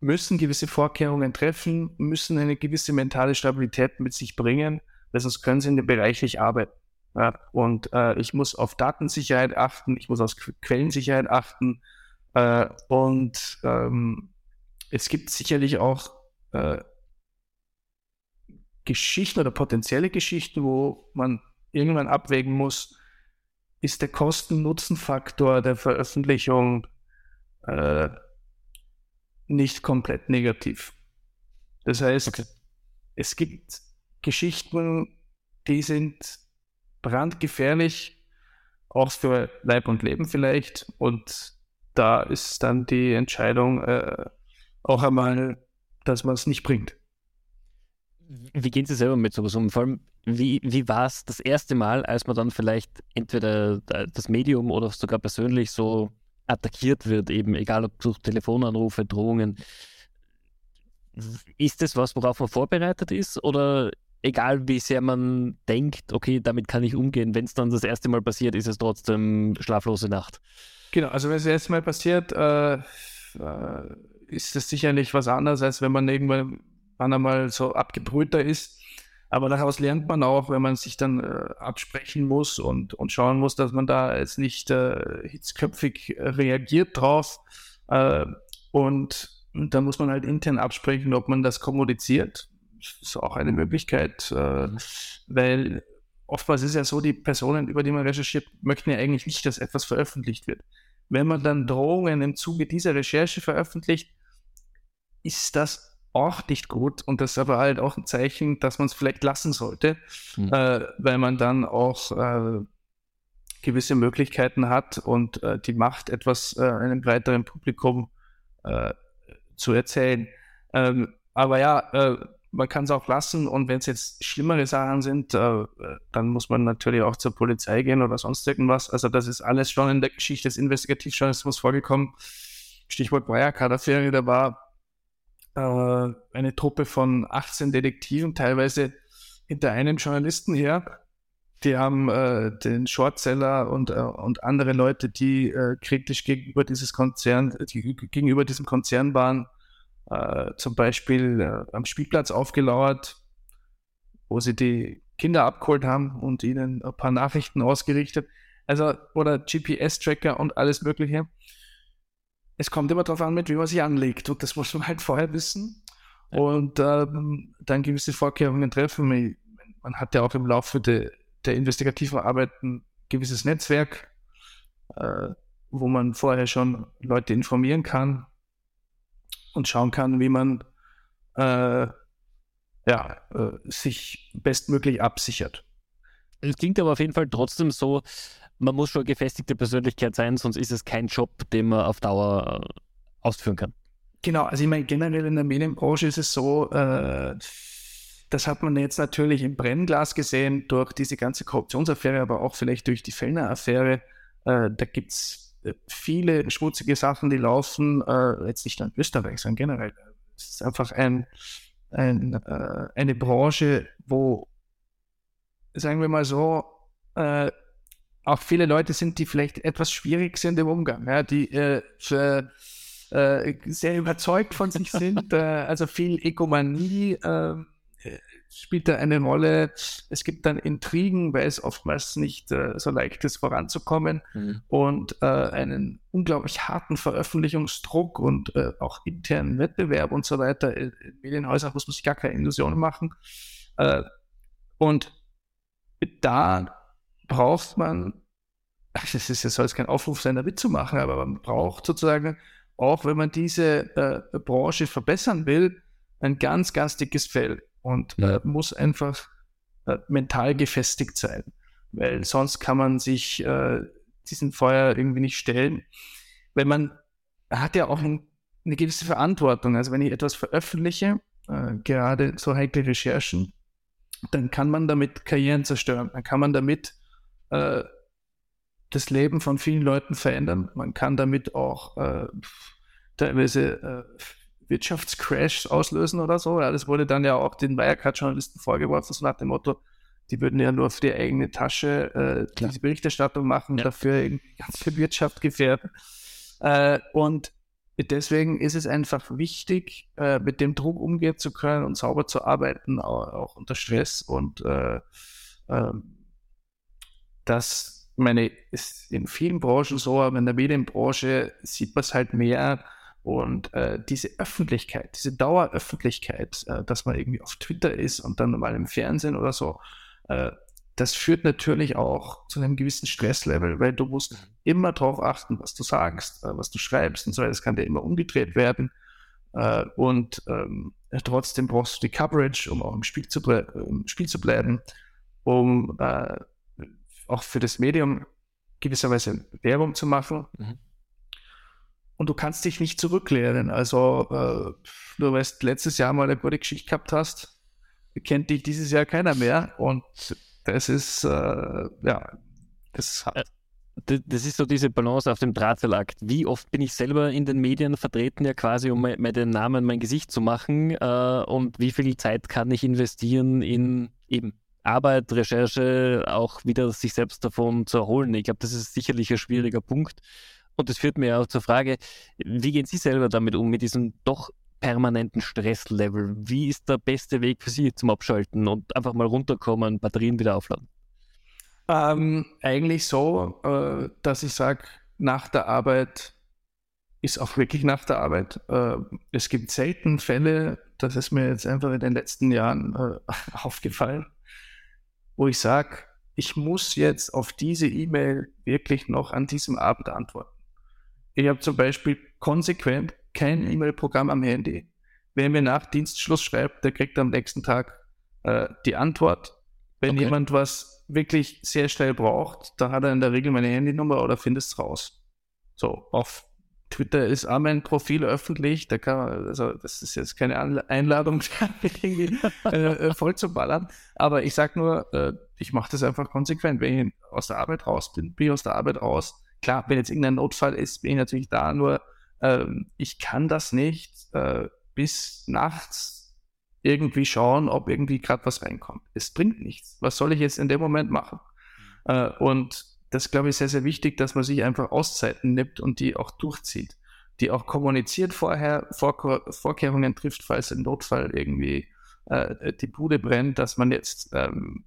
müssen gewisse Vorkehrungen treffen, müssen eine gewisse mentale Stabilität mit sich bringen, weil sonst können sie in dem Bereich nicht arbeiten. Ja, und äh, ich muss auf Datensicherheit achten, ich muss auf Quellensicherheit achten. Äh, und ähm, es gibt sicherlich auch äh, Geschichten oder potenzielle Geschichten, wo man irgendwann abwägen muss, ist der Kosten-Nutzen-Faktor der Veröffentlichung äh, nicht komplett negativ. Das heißt, okay. es gibt Geschichten, die sind brandgefährlich, auch für Leib und Leben vielleicht. Und da ist dann die Entscheidung äh, auch einmal, dass man es nicht bringt. Wie gehen Sie selber mit sowas um? Vor allem, wie, wie war es das erste Mal, als man dann vielleicht entweder das Medium oder sogar persönlich so attackiert wird, eben egal ob durch Telefonanrufe, Drohungen? Ist das was, worauf man vorbereitet ist? Oder egal wie sehr man denkt, okay, damit kann ich umgehen, wenn es dann das erste Mal passiert, ist es trotzdem schlaflose Nacht? Genau, also wenn es erste Mal passiert, äh, äh, ist das sicherlich was anderes, als wenn man irgendwann einmal so abgebrühter ist. Aber daraus lernt man auch, wenn man sich dann äh, absprechen muss und, und schauen muss, dass man da jetzt nicht äh, hitzköpfig reagiert drauf. Äh, und, dann muss man halt intern absprechen, ob man das kommuniziert. Das ist auch eine Möglichkeit, äh, weil oftmals ist ja so, die Personen, über die man recherchiert, möchten ja eigentlich nicht, dass etwas veröffentlicht wird. Wenn man dann Drohungen im Zuge dieser Recherche veröffentlicht, ist das auch nicht gut und das ist aber halt auch ein Zeichen, dass man es vielleicht lassen sollte, mhm. äh, weil man dann auch äh, gewisse Möglichkeiten hat und äh, die Macht, etwas äh, einem breiteren Publikum äh, zu erzählen. Ähm, aber ja, äh, man kann es auch lassen und wenn es jetzt schlimmere Sachen sind, dann muss man natürlich auch zur Polizei gehen oder sonst irgendwas. Also das ist alles schon in der Geschichte des Investigativjournalismus vorgekommen. Stichwort Wirecard-Affäre, da war äh, eine Truppe von 18 Detektiven, teilweise hinter einem Journalisten her. Die haben äh, den Shortseller und, äh, und andere Leute, die äh, kritisch gegenüber dieses Konzern, die gegenüber diesem Konzern waren, äh, zum Beispiel äh, am Spielplatz aufgelauert, wo sie die Kinder abgeholt haben und ihnen ein paar Nachrichten ausgerichtet. Also, oder GPS-Tracker und alles Mögliche es kommt immer darauf an, mit wem man sich anlegt. Und das muss man halt vorher wissen. Ja. Und ähm, dann gewisse Vorkehrungen treffen. Man hat ja auch im Laufe de, der investigativen Arbeit ein gewisses Netzwerk, äh, wo man vorher schon Leute informieren kann und schauen kann, wie man äh, ja, äh, sich bestmöglich absichert. Es klingt aber auf jeden Fall trotzdem so, man muss schon eine gefestigte Persönlichkeit sein, sonst ist es kein Job, den man auf Dauer äh, ausführen kann. Genau, also ich meine, generell in der Medienbranche ist es so, äh, das hat man jetzt natürlich im Brennglas gesehen durch diese ganze Korruptionsaffäre, aber auch vielleicht durch die Fellner-Affäre. Äh, da gibt es viele schmutzige Sachen, die laufen, äh, jetzt nicht nur in Österreich, sondern generell. Es ist einfach ein, ein, äh, eine Branche, wo, sagen wir mal so, äh, auch viele Leute sind, die vielleicht etwas schwierig sind im Umgang, ja, die äh, für, äh, sehr überzeugt von sich sind, äh, also viel Egomanie ähm, äh, spielt da eine Rolle. Es gibt dann Intrigen, weil es oftmals nicht äh, so leicht ist, voranzukommen mhm. und äh, einen unglaublich harten Veröffentlichungsdruck und äh, auch internen Wettbewerb und so weiter. In Medienhäusern muss man sich gar keine Illusionen machen. Äh, und da braucht man, das ist ja soll es kein Aufruf sein, da mitzumachen, aber man braucht sozusagen, auch wenn man diese äh, Branche verbessern will, ein ganz, ganz dickes Fell und äh, muss einfach äh, mental gefestigt sein, weil sonst kann man sich äh, diesen Feuer irgendwie nicht stellen. Wenn man hat ja auch ein, eine gewisse Verantwortung. Also wenn ich etwas veröffentliche, äh, gerade so heikle Recherchen, dann kann man damit Karrieren zerstören. Dann kann man damit äh, das Leben von vielen Leuten verändern. Man kann damit auch äh, teilweise Wirtschaftscrashs auslösen oder so. Ja, das wurde dann ja auch den Wirecard-Journalisten vorgeworfen, so nach dem Motto, die würden ja nur für die eigene Tasche äh, diese Berichterstattung machen, ja. dafür irgendwie die ganze Wirtschaft gefährden. Äh, und deswegen ist es einfach wichtig, äh, mit dem Druck umgehen zu können und sauber zu arbeiten, auch, auch unter Stress und äh, ähm, das, meine, ist in vielen Branchen so, aber in der Medienbranche sieht man es halt mehr. Und äh, diese Öffentlichkeit, diese Daueröffentlichkeit, äh, dass man irgendwie auf Twitter ist und dann mal im Fernsehen oder so, äh, das führt natürlich auch zu einem gewissen Stresslevel, weil du musst mhm. immer darauf achten, was du sagst, äh, was du schreibst und so weiter. Das kann dir immer umgedreht werden. Äh, und ähm, trotzdem brauchst du die Coverage, um auch im Spiel zu, im Spiel zu bleiben, um äh, auch für das Medium gewisserweise Werbung zu machen. Mhm. Und du kannst dich nicht zurücklehnen. Also, äh, du weißt, letztes Jahr mal eine gute Geschichte gehabt hast, kennt dich dieses Jahr keiner mehr. Und das ist, äh, ja, das hat. Äh, das ist so diese Balance auf dem Drahtseilakt. Wie oft bin ich selber in den Medien vertreten, ja quasi, um meinen Namen, mein Gesicht zu machen? Äh, und wie viel Zeit kann ich investieren in eben Arbeit, Recherche, auch wieder sich selbst davon zu erholen. Ich glaube, das ist sicherlich ein schwieriger Punkt. Und das führt mir auch zur Frage, wie gehen Sie selber damit um, mit diesem doch permanenten Stresslevel? Wie ist der beste Weg für Sie zum Abschalten und einfach mal runterkommen, Batterien wieder aufladen? Ähm, eigentlich so, äh, dass ich sage, nach der Arbeit ist auch wirklich nach der Arbeit. Äh, es gibt selten Fälle, das ist mir jetzt einfach in den letzten Jahren äh, aufgefallen, wo ich sage, ich muss jetzt auf diese E-Mail wirklich noch an diesem Abend antworten. Ich habe zum Beispiel konsequent kein E-Mail-Programm am Handy. Wer mir nach Dienstschluss schreibt, der kriegt am nächsten Tag äh, die Antwort. Wenn okay. jemand was wirklich sehr schnell braucht, dann hat er in der Regel meine Handynummer oder findet es raus. So, auf Twitter ist auch mein Profil öffentlich, da kann man, also das ist jetzt keine Einladung, irgendwie äh, äh, voll zu ballern. Aber ich sag nur, äh, ich mache das einfach konsequent. Wenn ich aus der Arbeit raus bin, bin ich aus der Arbeit raus. Klar, wenn jetzt irgendein Notfall ist, bin ich natürlich da, nur ähm, ich kann das nicht äh, bis nachts irgendwie schauen, ob irgendwie gerade was reinkommt. Es bringt nichts. Was soll ich jetzt in dem Moment machen? Mhm. Äh, und das glaube ich sehr, sehr wichtig, dass man sich einfach Auszeiten nimmt und die auch durchzieht. Die auch kommuniziert vorher, Vor Vorkehrungen trifft, falls im Notfall irgendwie äh, die Bude brennt, dass man jetzt, ähm,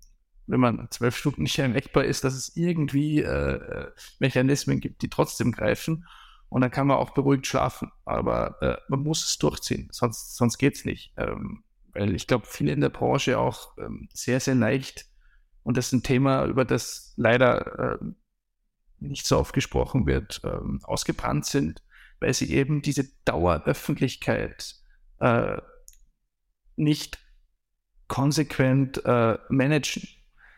wenn man zwölf Stunden nicht erreichbar ist, dass es irgendwie äh, Mechanismen gibt, die trotzdem greifen. Und dann kann man auch beruhigt schlafen. Aber äh, man muss es durchziehen, sonst, sonst geht es nicht. Ähm, weil ich glaube, viele in der Branche auch ähm, sehr, sehr leicht und das ist ein Thema, über das leider äh, nicht so oft gesprochen wird, äh, ausgebrannt sind, weil sie eben diese Daueröffentlichkeit äh, nicht konsequent äh, managen.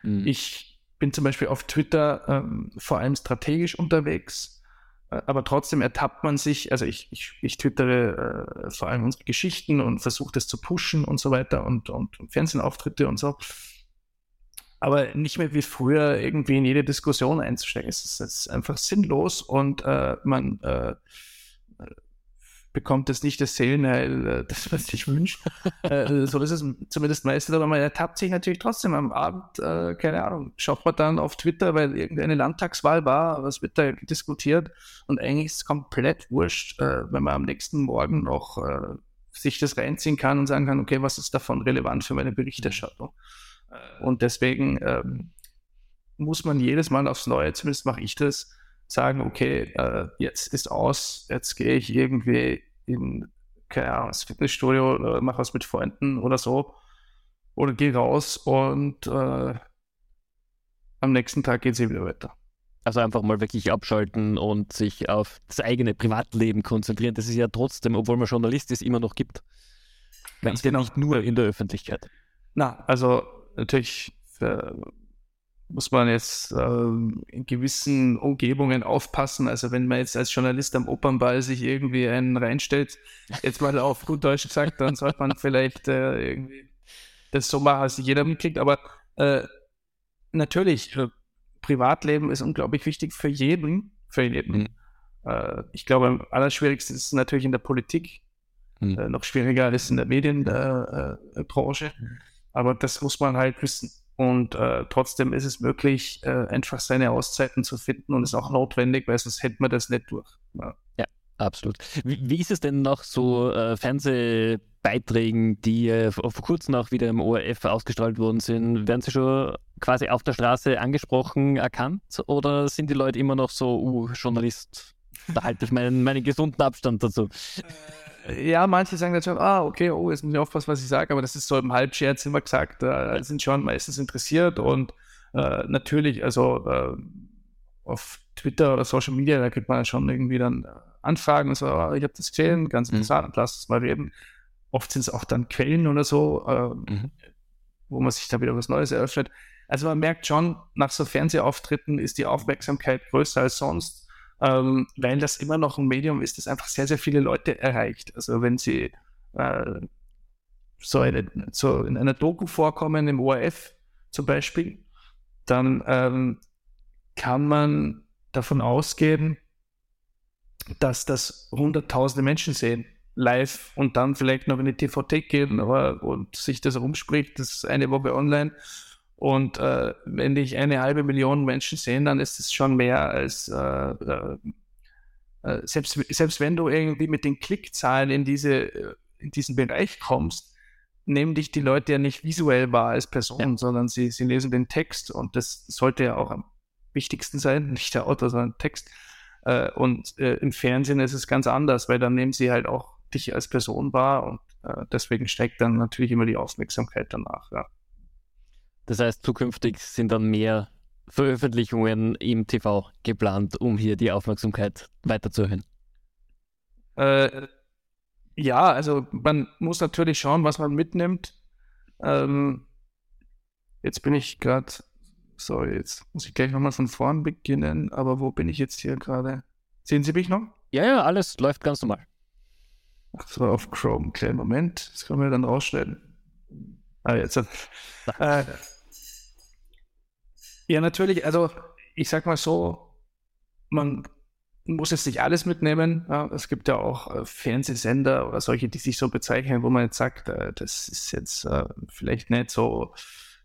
Mhm. Ich bin zum Beispiel auf Twitter ähm, vor allem strategisch unterwegs. aber trotzdem ertappt man sich, also ich, ich, ich twittere äh, vor allem unsere Geschichten und versuche das zu pushen und so weiter und, und, und Fernsehauftritte und so. Aber nicht mehr wie früher irgendwie in jede Diskussion einzusteigen. Es ist, es ist einfach sinnlos und äh, man äh, bekommt es nicht das Seelenheil, äh, das was sich wünscht. äh, so ist es zumindest meistens, aber man ertappt sich natürlich trotzdem am Abend, äh, keine Ahnung, schaut man dann auf Twitter, weil irgendeine Landtagswahl war, was wird da diskutiert und eigentlich ist es komplett wurscht, äh, wenn man am nächsten Morgen noch äh, sich das reinziehen kann und sagen kann, okay, was ist davon relevant für meine Berichterstattung? Äh, und deswegen ähm, muss man jedes Mal aufs Neue, zumindest mache ich das, sagen, okay, äh, jetzt ist aus, jetzt gehe ich irgendwie in, keine Ahnung, ins Fitnessstudio oder mache was mit Freunden oder so. Oder gehe raus und äh, am nächsten Tag geht es wieder weiter. Also einfach mal wirklich abschalten und sich auf das eigene Privatleben konzentrieren. Das ist ja trotzdem, obwohl man Journalist ist, immer noch gibt. Man ist ja genau. nicht nur in der Öffentlichkeit. Na, also natürlich für muss man jetzt äh, in gewissen Umgebungen aufpassen. Also wenn man jetzt als Journalist am Opernball sich irgendwie einen reinstellt, jetzt mal auf gut Deutsch gesagt, dann sollte man vielleicht äh, irgendwie das so machen, dass jeder mitkriegt. Aber äh, natürlich, äh, Privatleben ist unglaublich wichtig für jeden. Für jeden. Mhm. Äh, ich glaube, am allerschwierigsten ist es natürlich in der Politik. Mhm. noch schwieriger als in der Medienbranche. Mhm. Aber das muss man halt wissen. Und äh, trotzdem ist es möglich, äh, einfach seine Auszeiten zu finden und ist auch notwendig, weil sonst hätten wir das nicht durch. Ja, ja absolut. Wie, wie, ist es denn noch so äh, Fernsehbeiträgen, die äh, vor kurzem auch wieder im ORF ausgestrahlt worden sind? Werden sie schon quasi auf der Straße angesprochen, erkannt? Oder sind die Leute immer noch so, uh, Journalist, da halte ich meinen, meinen gesunden Abstand dazu? ja, manche sagen dann schon, ah, okay, oh, jetzt muss ich aufpassen, was ich sage, aber das ist so im Halbscherz immer gesagt, äh, sind schon meistens interessiert und äh, natürlich, also äh, auf Twitter oder Social Media, da kriegt man schon irgendwie dann Anfragen und so, oh, ich habe das gesehen, ganz mhm. interessant, mhm. lass uns mal reden. Oft sind es auch dann Quellen oder so, äh, mhm. wo man sich da wieder was Neues eröffnet. Also man merkt schon, nach so Fernsehauftritten ist die Aufmerksamkeit größer als sonst ähm, weil das immer noch ein Medium ist, das einfach sehr, sehr viele Leute erreicht. Also wenn sie äh, so, eine, so in einer Doku vorkommen, im ORF zum Beispiel, dann ähm, kann man davon ausgehen, dass das hunderttausende Menschen sehen, live und dann vielleicht noch in die TV-Thek gehen aber, und sich das rumspricht, das ist eine Woche online und äh, wenn dich eine halbe Million Menschen sehen, dann ist es schon mehr als äh, äh, äh, selbst, selbst wenn du irgendwie mit den Klickzahlen in, diese, äh, in diesen Bereich kommst, nehmen dich die Leute ja nicht visuell wahr als Person, ja. sondern sie, sie lesen den Text und das sollte ja auch am wichtigsten sein, nicht der Autor, sondern Text. Äh, und im Fernsehen ist es ganz anders, weil dann nehmen sie halt auch dich als Person wahr und deswegen steigt dann natürlich immer die Aufmerksamkeit danach. Ja. Das heißt, zukünftig sind dann mehr Veröffentlichungen im TV geplant, um hier die Aufmerksamkeit weiterzuerhöhen. Äh, ja, also man muss natürlich schauen, was man mitnimmt. Ähm, jetzt bin ich gerade, sorry, jetzt muss ich gleich nochmal von vorn beginnen, aber wo bin ich jetzt hier gerade? Sehen Sie mich noch? Ja, ja, alles läuft ganz normal. Ach, das war auf Chrome. Kleinen Moment, das können wir dann rausschneiden. Ah, jetzt. Äh, ja, natürlich. Also, ich sag mal so, man muss jetzt nicht alles mitnehmen. Ja, es gibt ja auch äh, Fernsehsender oder solche, die sich so bezeichnen, wo man jetzt sagt, äh, das ist jetzt äh, vielleicht nicht so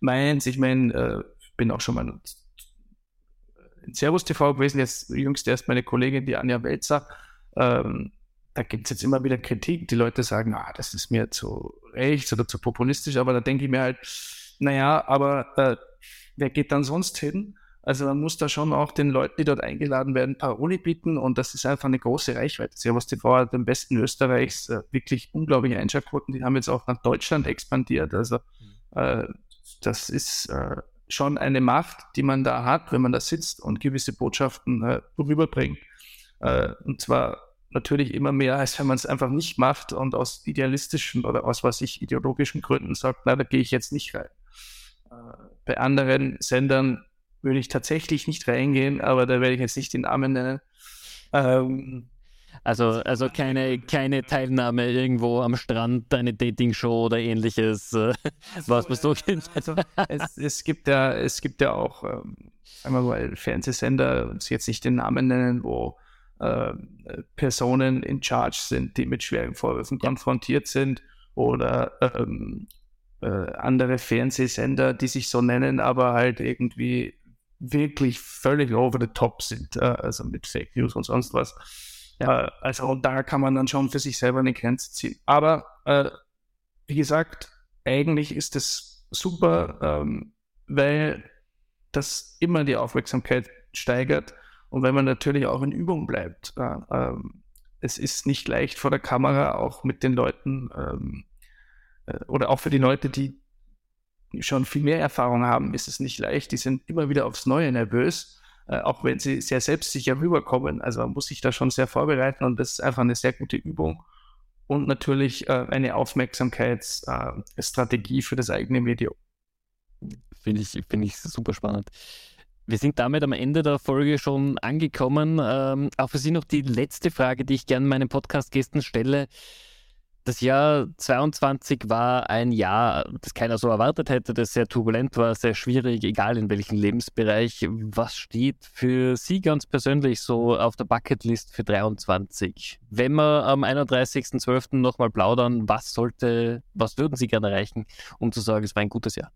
meins. Ich meine, äh, bin auch schon mal in Servus TV gewesen, jetzt jüngst erst meine Kollegin, die Anja Welzer. Ähm, da gibt es jetzt immer wieder Kritik. Die Leute sagen, ah, das ist mir zu rechts oder zu populistisch, aber da denke ich mir halt, naja, aber äh, wer geht dann sonst hin? Also man muss da schon auch den Leuten, die dort eingeladen werden, Paroli bieten und das ist einfach eine große Reichweite. Servus TV hat den besten Österreichs äh, wirklich unglaubliche Einschaltquoten. Die haben jetzt auch nach Deutschland expandiert. Also mhm. äh, das ist äh, schon eine Macht, die man da hat, wenn man da sitzt und gewisse Botschaften äh, rüberbringt. Äh, und zwar natürlich immer mehr, als wenn man es einfach nicht macht und aus idealistischen oder aus was ich ideologischen Gründen sagt, na, da gehe ich jetzt nicht rein. Äh, bei anderen Sendern würde ich tatsächlich nicht reingehen, aber da werde ich jetzt nicht den Namen nennen. Ähm, also, also keine, keine Teilnahme irgendwo am Strand, eine Dating-Show oder ähnliches, äh, was man so kennt. Also, es, es, gibt ja, es gibt ja auch, ähm, sagen wir mal, Fernsehsender, uns jetzt nicht den Namen nennen, wo äh, Personen in Charge sind, die mit schweren Vorwürfen konfrontiert sind oder ähm, äh, andere Fernsehsender, die sich so nennen, aber halt irgendwie wirklich völlig over the top sind, äh, also mit Fake News und sonst was. Ja. Äh, also da kann man dann schon für sich selber eine Grenze ziehen. Aber äh, wie gesagt, eigentlich ist es super, ähm, weil das immer die Aufmerksamkeit steigert und wenn man natürlich auch in Übung bleibt. Äh, ähm, es ist nicht leicht vor der Kamera, auch mit den Leuten ähm, äh, oder auch für die Leute, die schon viel mehr Erfahrung haben, ist es nicht leicht. Die sind immer wieder aufs Neue nervös äh, auch wenn sie sehr selbstsicher rüberkommen. Also man muss sich da schon sehr vorbereiten und das ist einfach eine sehr gute Übung. Und natürlich äh, eine Aufmerksamkeitsstrategie für das eigene Medium. Finde ich, find ich super spannend. Wir sind damit am Ende der Folge schon angekommen. Ähm, auch für Sie noch die letzte Frage, die ich gerne meinen Podcast-Gästen stelle. Das Jahr 22 war ein Jahr, das keiner so erwartet hätte, das sehr turbulent war, sehr schwierig, egal in welchem Lebensbereich. Was steht für Sie ganz persönlich so auf der Bucketlist für 23? Wenn wir am 31.12. nochmal plaudern, was sollte, was würden Sie gerne erreichen, um zu sagen, es war ein gutes Jahr?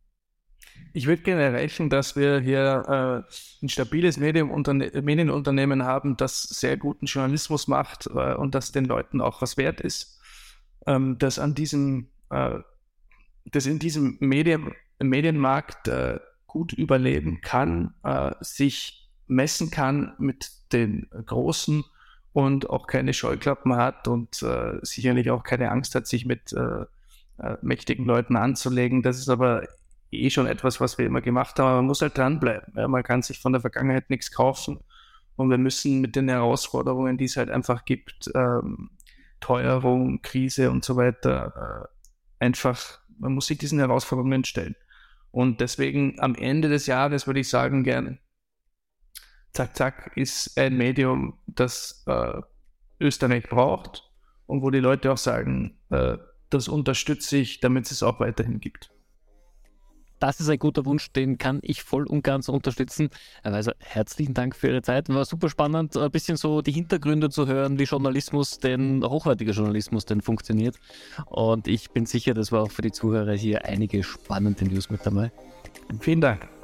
Ich würde gerne erreichen, dass wir hier äh, ein stabiles Medienunternehmen haben, das sehr guten Journalismus macht äh, und das den Leuten auch was wert ist ähm, dass an diesem, äh, dass in diesem Medien, Medienmarkt äh, gut überleben kann, äh, sich messen kann mit den Großen und auch keine Scheuklappen hat und äh, sicherlich auch keine Angst hat, sich mit mächtigen Leuten anzulegen. Das ist aber eh schon etwas, was wir immer gemacht haben. Man muss halt dranbleiben. Ja? Man kann sich von der Vergangenheit nichts kaufen. Und wir müssen mit den Herausforderungen, die es halt einfach gibt, ähm, Teuerung, Krise und so weiter, äh, einfach, man muss sich diesen Herausforderungen stellen. Und deswegen am Ende des Jahres würde ich sagen, gerne, Zack Zack ist ein Medium, das äh, Österreich braucht und wo die Leute auch sagen, äh, das unterstütze ich, damit es auch weiterhin gibt das ist ein guter Wunsch, den kann ich voll und ganz unterstützen. Also herzlichen Dank für Ihre Zeit. War super spannend, ein bisschen so die Hintergründe zu hören, wie Journalismus denn, hochwertiger Journalismus denn funktioniert. Und ich bin sicher, das war auch für die Zuhörer hier einige spannende News mit dabei. Vielen Dank.